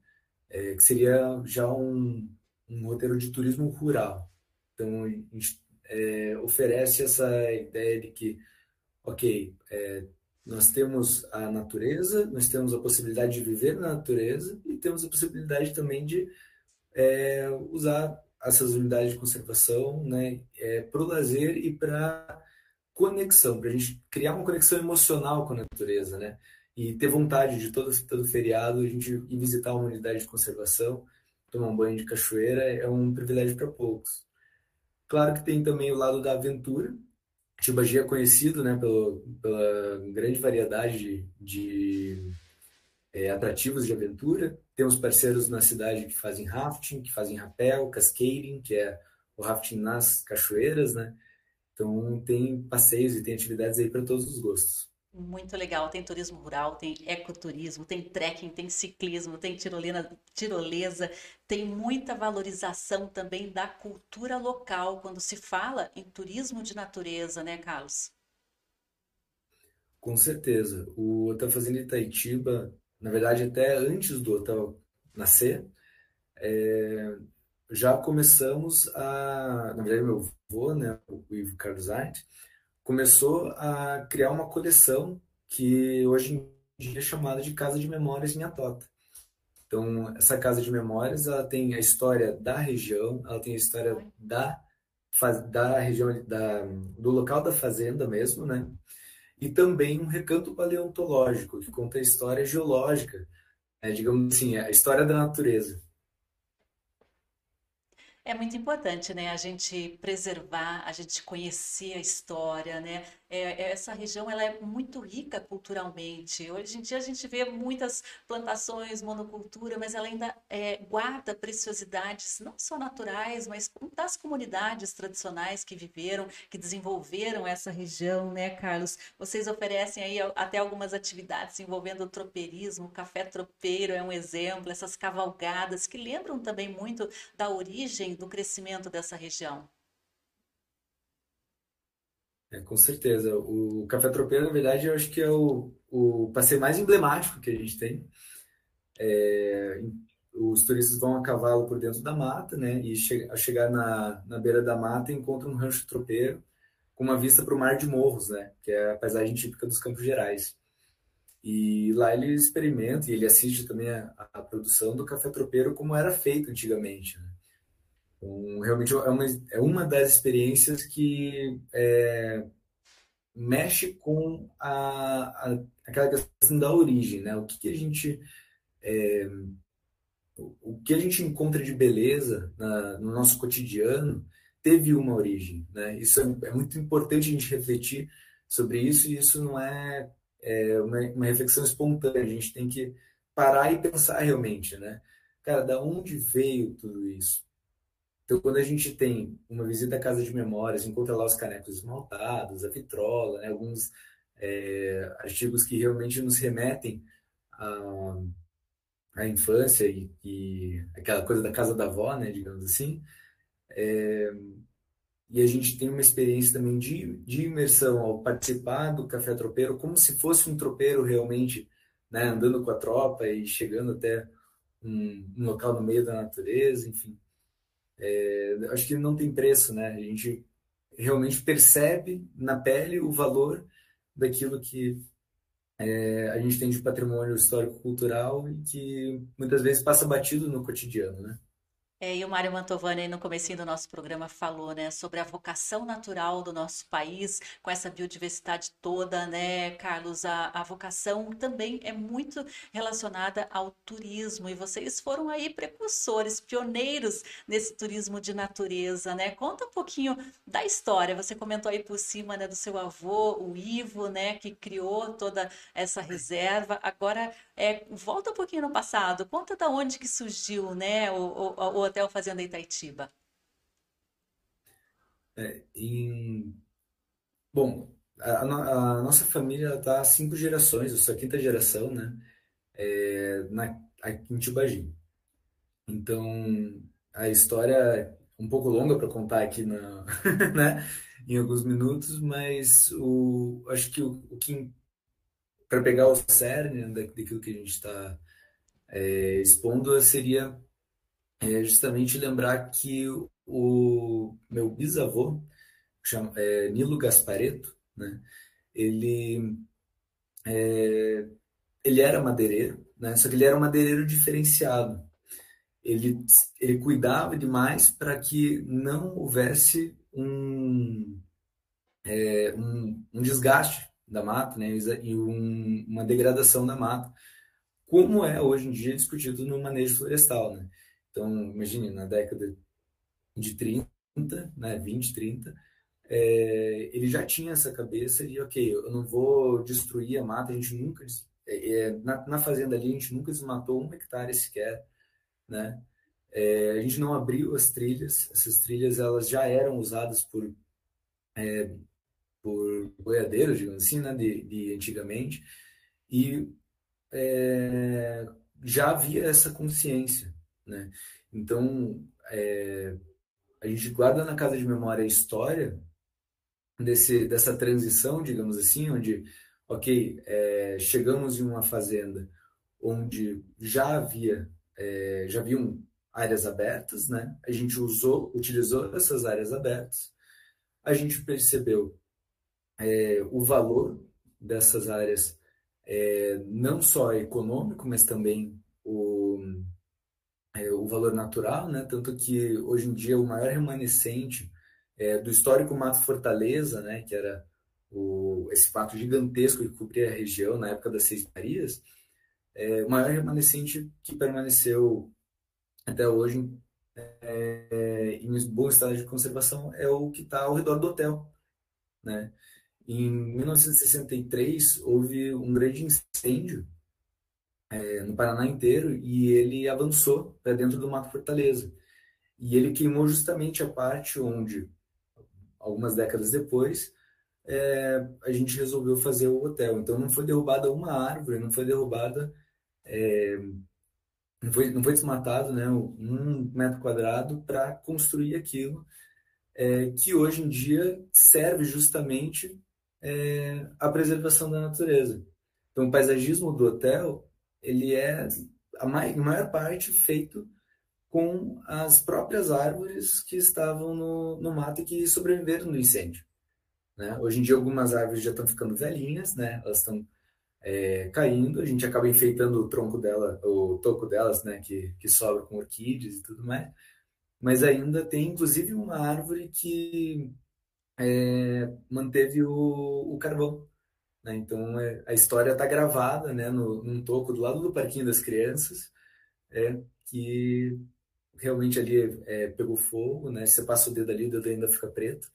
É, que seria já um, um, roteiro de turismo rural. Então, a gente é, oferece essa ideia de que, ok, nós temos a natureza, nós temos a possibilidade de viver na natureza e temos a possibilidade também de é, usar essas unidades de conservação né, é, para o lazer e para conexão, para a gente criar uma conexão emocional com a natureza, né? E ter vontade de todo, todo feriado a gente ir visitar uma unidade de conservação, tomar um banho de cachoeira é um privilégio para poucos. Claro que tem também o lado da aventura, Tibagi é conhecido né, pelo, pela grande variedade de, é, atrativos de aventura. Temos parceiros na cidade que fazem rafting, que fazem rapel, cascading, que é o rafting nas cachoeiras, né? Então tem passeios e tem atividades aí para todos os gostos. Muito legal. Tem turismo rural, tem ecoturismo, tem trekking, tem ciclismo, tem tirolina, tirolesa, tem muita valorização também da cultura local quando se fala em turismo de natureza, né, Carlos? Com certeza. O Hotel Fazenda Itaitiba, na verdade, até antes do hotel nascer, é, já começamos a. Na verdade, meu avô, né, o Ivo Carlos Arte, começou a criar uma coleção que hoje em dia é chamada de Casa de Memórias em Atota. Então, essa Casa de Memórias, ela tem a história da região, ela tem a história da, da região, da, do local da fazenda mesmo, né? E também um recanto paleontológico, que conta a história geológica, né? digamos assim, a história da natureza. É muito importante, né, a gente preservar, a gente conhecer a história, né? É, essa região ela é muito rica culturalmente. Hoje em dia a gente vê muitas plantações, monocultura, mas ela ainda é, guarda preciosidades não só naturais, mas das comunidades tradicionais que viveram, que desenvolveram essa região, né, Carlos? Vocês oferecem aí até algumas atividades envolvendo o tropeirismo, o café tropeiro é um exemplo, essas cavalgadas que lembram também muito da origem do crescimento dessa região. É, com certeza. O Café Tropeiro, na verdade, eu acho que é o, o passeio mais emblemático que a gente tem. É, os turistas vão a cavalo por dentro da mata, né? E che ao chegar na, na beira da mata, encontram um rancho tropeiro com uma vista para o Mar de Morros, né? Que é a paisagem típica dos Campos Gerais. E lá ele experimenta e ele assiste também a, a produção do café tropeiro como era feito antigamente. Né? Realmente é uma, é uma das experiências que é, mexe com a, a, aquela questão da origem, né? O que, que a gente é, o que a gente encontra de beleza na, no nosso cotidiano teve uma origem, né? Isso é, é, muito importante a gente refletir sobre isso e isso não é, é uma, uma reflexão espontânea. A gente tem que parar e pensar realmente, né? Cara, da onde veio tudo isso? Então, quando a gente tem uma visita à casa de memórias, encontra lá os canecos esmaltados, a vitrola, né, alguns é, artigos que realmente nos remetem à, à infância e, e, aquela coisa da casa da avó, né, digamos assim. É, e a gente tem uma experiência também de, de imersão ao participar do café tropeiro, como se fosse um tropeiro realmente, né, andando com a tropa e chegando até um, um local no meio da natureza, enfim é, acho que não tem preço, né? A gente realmente percebe na pele o valor daquilo que é, a gente tem de patrimônio histórico-cultural e que muitas vezes passa batido no cotidiano, né? É, e o Mário Mantovani, no começo do nosso programa, falou né, sobre a vocação natural do nosso país, com essa biodiversidade toda, né, Carlos? A, a vocação também é muito relacionada ao turismo, e vocês foram aí precursores, pioneiros nesse turismo de natureza, né? Conta um pouquinho da história. Você comentou aí por cima né, do seu avô, o Ivo, né, que criou toda essa reserva. Agora, é, volta um pouquinho no passado, conta da onde que surgiu né, o, o, o Hotel Fazenda Itaitiba. É, em... Bom, a, a, nossa família está há cinco gerações, eu sou a quinta geração, né? É, na, aqui em Tibagi. Então, a história é um pouco longa para contar aqui na, *laughs* né? em alguns minutos, mas o, acho que o, o que para pegar o cerne daquilo que a gente está é, expondo seria é, justamente lembrar que o meu bisavô, chama, é, Nilo Gaspareto, né, ele, é, ele era madeireiro, né, só que ele era um madeireiro diferenciado. Ele, ele cuidava demais para que não houvesse um, é, um, um desgaste da mata né, e um, uma degradação da mata, como é hoje em dia discutido no manejo florestal. Né? Então, imagine, na década de 30, né, 20, 30, é, ele já tinha essa cabeça de, ok, eu não vou destruir a mata, a gente nunca, é, é, na, na, fazenda ali, a gente nunca desmatou um hectare sequer, né? É, a gente não abriu as trilhas, essas trilhas elas já eram usadas por é, por boiadeiros, digamos assim, né, de, de antigamente, e é, já havia essa consciência, né? Então, é, a gente guarda na casa de memória a história desse, dessa transição, digamos assim, onde, ok, é, chegamos em uma fazenda onde já havia, é, já haviam áreas abertas, né? A gente usou, utilizou essas áreas abertas, a gente percebeu é, o valor dessas áreas, é, não só econômico, mas também o, é, o valor natural, né? Tanto que hoje em dia o maior remanescente é, do histórico Mato Fortaleza, né? Que era o, esse mato gigantesco que cobria a região na época das Seis Marias, é, o maior remanescente que permaneceu até hoje é, em bom estado de conservação é o que está ao redor do hotel, né? Em 1963 houve um grande incêndio é, no Paraná inteiro e ele avançou para dentro do Mato Fortaleza. E ele queimou justamente a parte onde, algumas décadas depois, é, a gente resolveu fazer o hotel. Então não foi derrubada uma árvore, não foi derrubada, é, não, foi, não foi desmatado né, um metro quadrado para construir aquilo, é, que hoje em dia serve justamente é, a preservação da natureza. Então o paisagismo do hotel ele é a maior parte feito com as próprias árvores que estavam no, no mato e que sobreviveram no incêndio. Né? Hoje em dia, algumas árvores já estão ficando velhinhas, né? elas estão é, caindo, a gente acaba enfeitando o tronco dela, o toco delas, né? que, que sobra com orquídeas e tudo mais. Mas ainda tem, inclusive, uma árvore que é, manteve o, o carvão. Né? Então, é, a história está gravada né? no, num toco do lado do Parquinho das Crianças, é, que realmente ali é, pegou fogo, né? Você passa o dedo ali, o dedo ainda fica preto.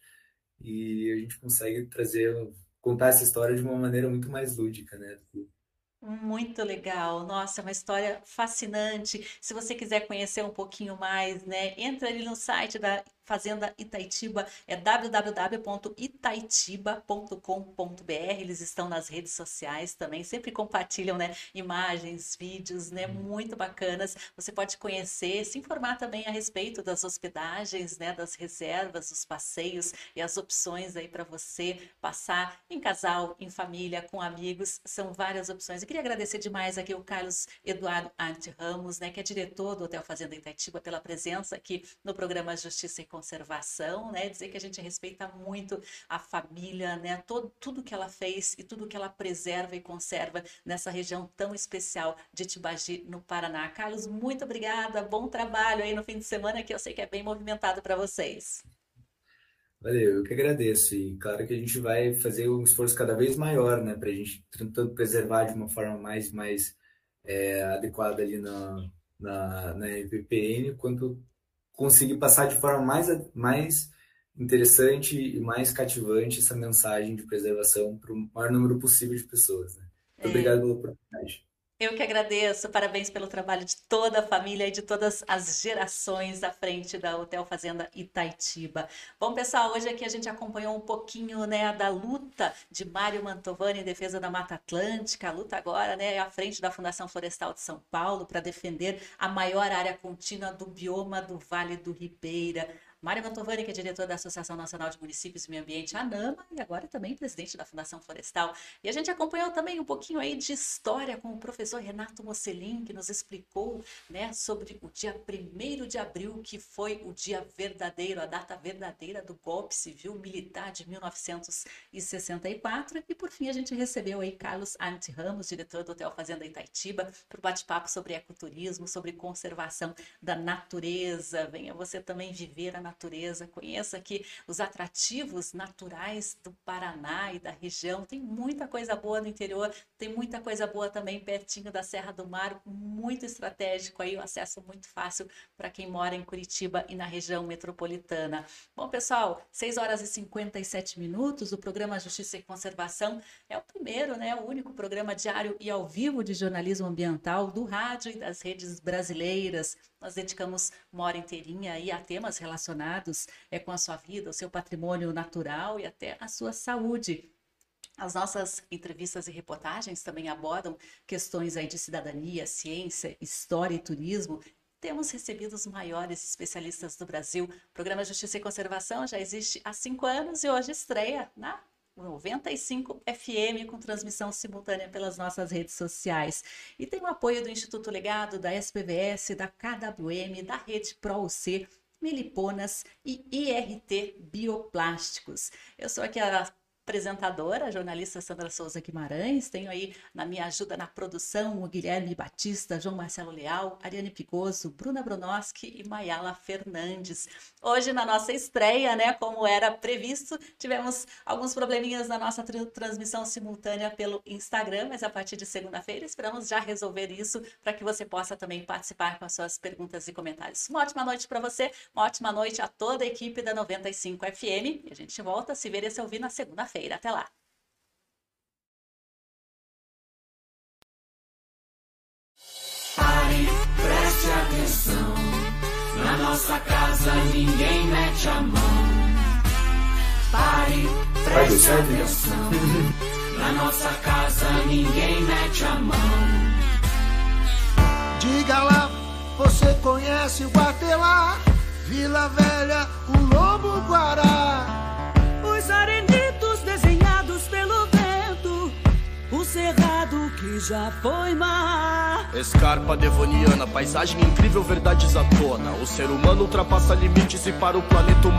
E a gente consegue trazer, contar essa história de uma maneira muito mais lúdica, né? Muito legal, nossa, é uma história fascinante. Se você quiser conhecer um pouquinho mais, né, entra ali no site da Fazenda Itaitiba é www.itaitiba.com.br. Eles estão nas redes sociais também, sempre compartilham, né, imagens, vídeos, né, muito bacanas. Você pode conhecer, se informar também a respeito das hospedagens, né, das reservas, dos passeios e as opções aí para você passar em casal, em família, com amigos. São várias opções. Eu queria agradecer demais aqui o Carlos Eduardo Arte Ramos, né, que é diretor do Hotel Fazenda Itaitiba, pela presença aqui no programa Justiça e conservação, né? Dizer que a gente respeita muito a família, né? Todo, tudo que ela fez e tudo que ela preserva e conserva nessa região tão especial de Tibagi, no Paraná. Carlos, muito obrigada, bom trabalho aí no fim de semana, que eu sei que é bem movimentado para vocês. Valeu, eu que agradeço. E claro que a gente vai fazer um esforço cada vez maior, né, para a gente tentando preservar de uma forma mais, mais é, adequada ali na, na, na EPPN, quanto conseguir passar de forma mais, mais interessante e mais cativante essa mensagem de preservação para o maior número possível de pessoas. Né? Muito é. obrigado pela oportunidade. Eu que agradeço, parabéns pelo trabalho de toda a família e de todas as gerações à frente da Hotel Fazenda Itaitiba. Bom, pessoal, hoje aqui a gente acompanhou um pouquinho né, da luta de Mário Mantovani em defesa da Mata Atlântica, a luta agora né, à frente da Fundação Florestal de São Paulo para defender a maior área contínua do bioma do Vale do Ribeira. Mário Mantovani, que é diretor da Associação Nacional de Municípios e Meio Ambiente, ANAMA, e agora também presidente da Fundação Florestal. E a gente acompanhou também um pouquinho aí de história com o professor Renato Mocelin, que nos explicou né, sobre o dia 1 de abril, que foi o dia verdadeiro, a data verdadeira do golpe civil militar de 1964. E por fim a gente recebeu aí Carlos Arndt Ramos, diretor do Hotel Fazenda Itaitiba, para o bate-papo sobre ecoturismo, sobre conservação da natureza. Venha você também viver a natureza natureza, conheça aqui os atrativos naturais do Paraná e da região. Tem muita coisa boa no interior, tem muita coisa boa também pertinho da Serra do Mar, muito estratégico aí, o acesso muito fácil para quem mora em Curitiba e na região metropolitana. Bom, pessoal, 6 horas e 57 minutos, o programa Justiça e Conservação é o primeiro, né, o único programa diário e ao vivo de jornalismo ambiental do rádio e das redes brasileiras. Nós dedicamos uma hora inteirinha aí a temas relacionados é, com a sua vida, o seu patrimônio natural e até a sua saúde. As nossas entrevistas e reportagens também abordam questões aí de cidadania, ciência, história e turismo. Temos recebido os maiores especialistas do Brasil. O programa Justiça e Conservação já existe há cinco anos e hoje estreia na 95 FM com transmissão simultânea pelas nossas redes sociais. E tem o apoio do Instituto Legado, da SPVS, da KWM, da Rede ProUC, Miliponas e IRT Bioplásticos. Eu sou aqui a apresentadora, a jornalista Sandra Souza Guimarães. Tenho aí na minha ajuda na produção o Guilherme Batista, João Marcelo Leal, Ariane Picoso, Bruna Bronoski e Mayala Fernandes. Hoje, na nossa estreia, né, como era previsto, tivemos alguns probleminhas na nossa transmissão simultânea pelo Instagram, mas a partir de segunda-feira esperamos já resolver isso para que você possa também participar com as suas perguntas e comentários. Uma ótima noite para você, uma ótima noite a toda a equipe da 95 FM e a gente volta a se ver e se ouvir na segunda-feira quinta-feira. Até lá. Pare, preste atenção. Na nossa casa ninguém mete a mão. Pare, preste atenção. Na nossa casa ninguém mete a mão. Diga lá, você conhece o Guatelá? Vila Velha, o Lobo Guará. Os arenitos já foi mar. Escarpa devoniana, paisagem incrível, verdades à tona. O ser humano ultrapassa limites e para o planeta uma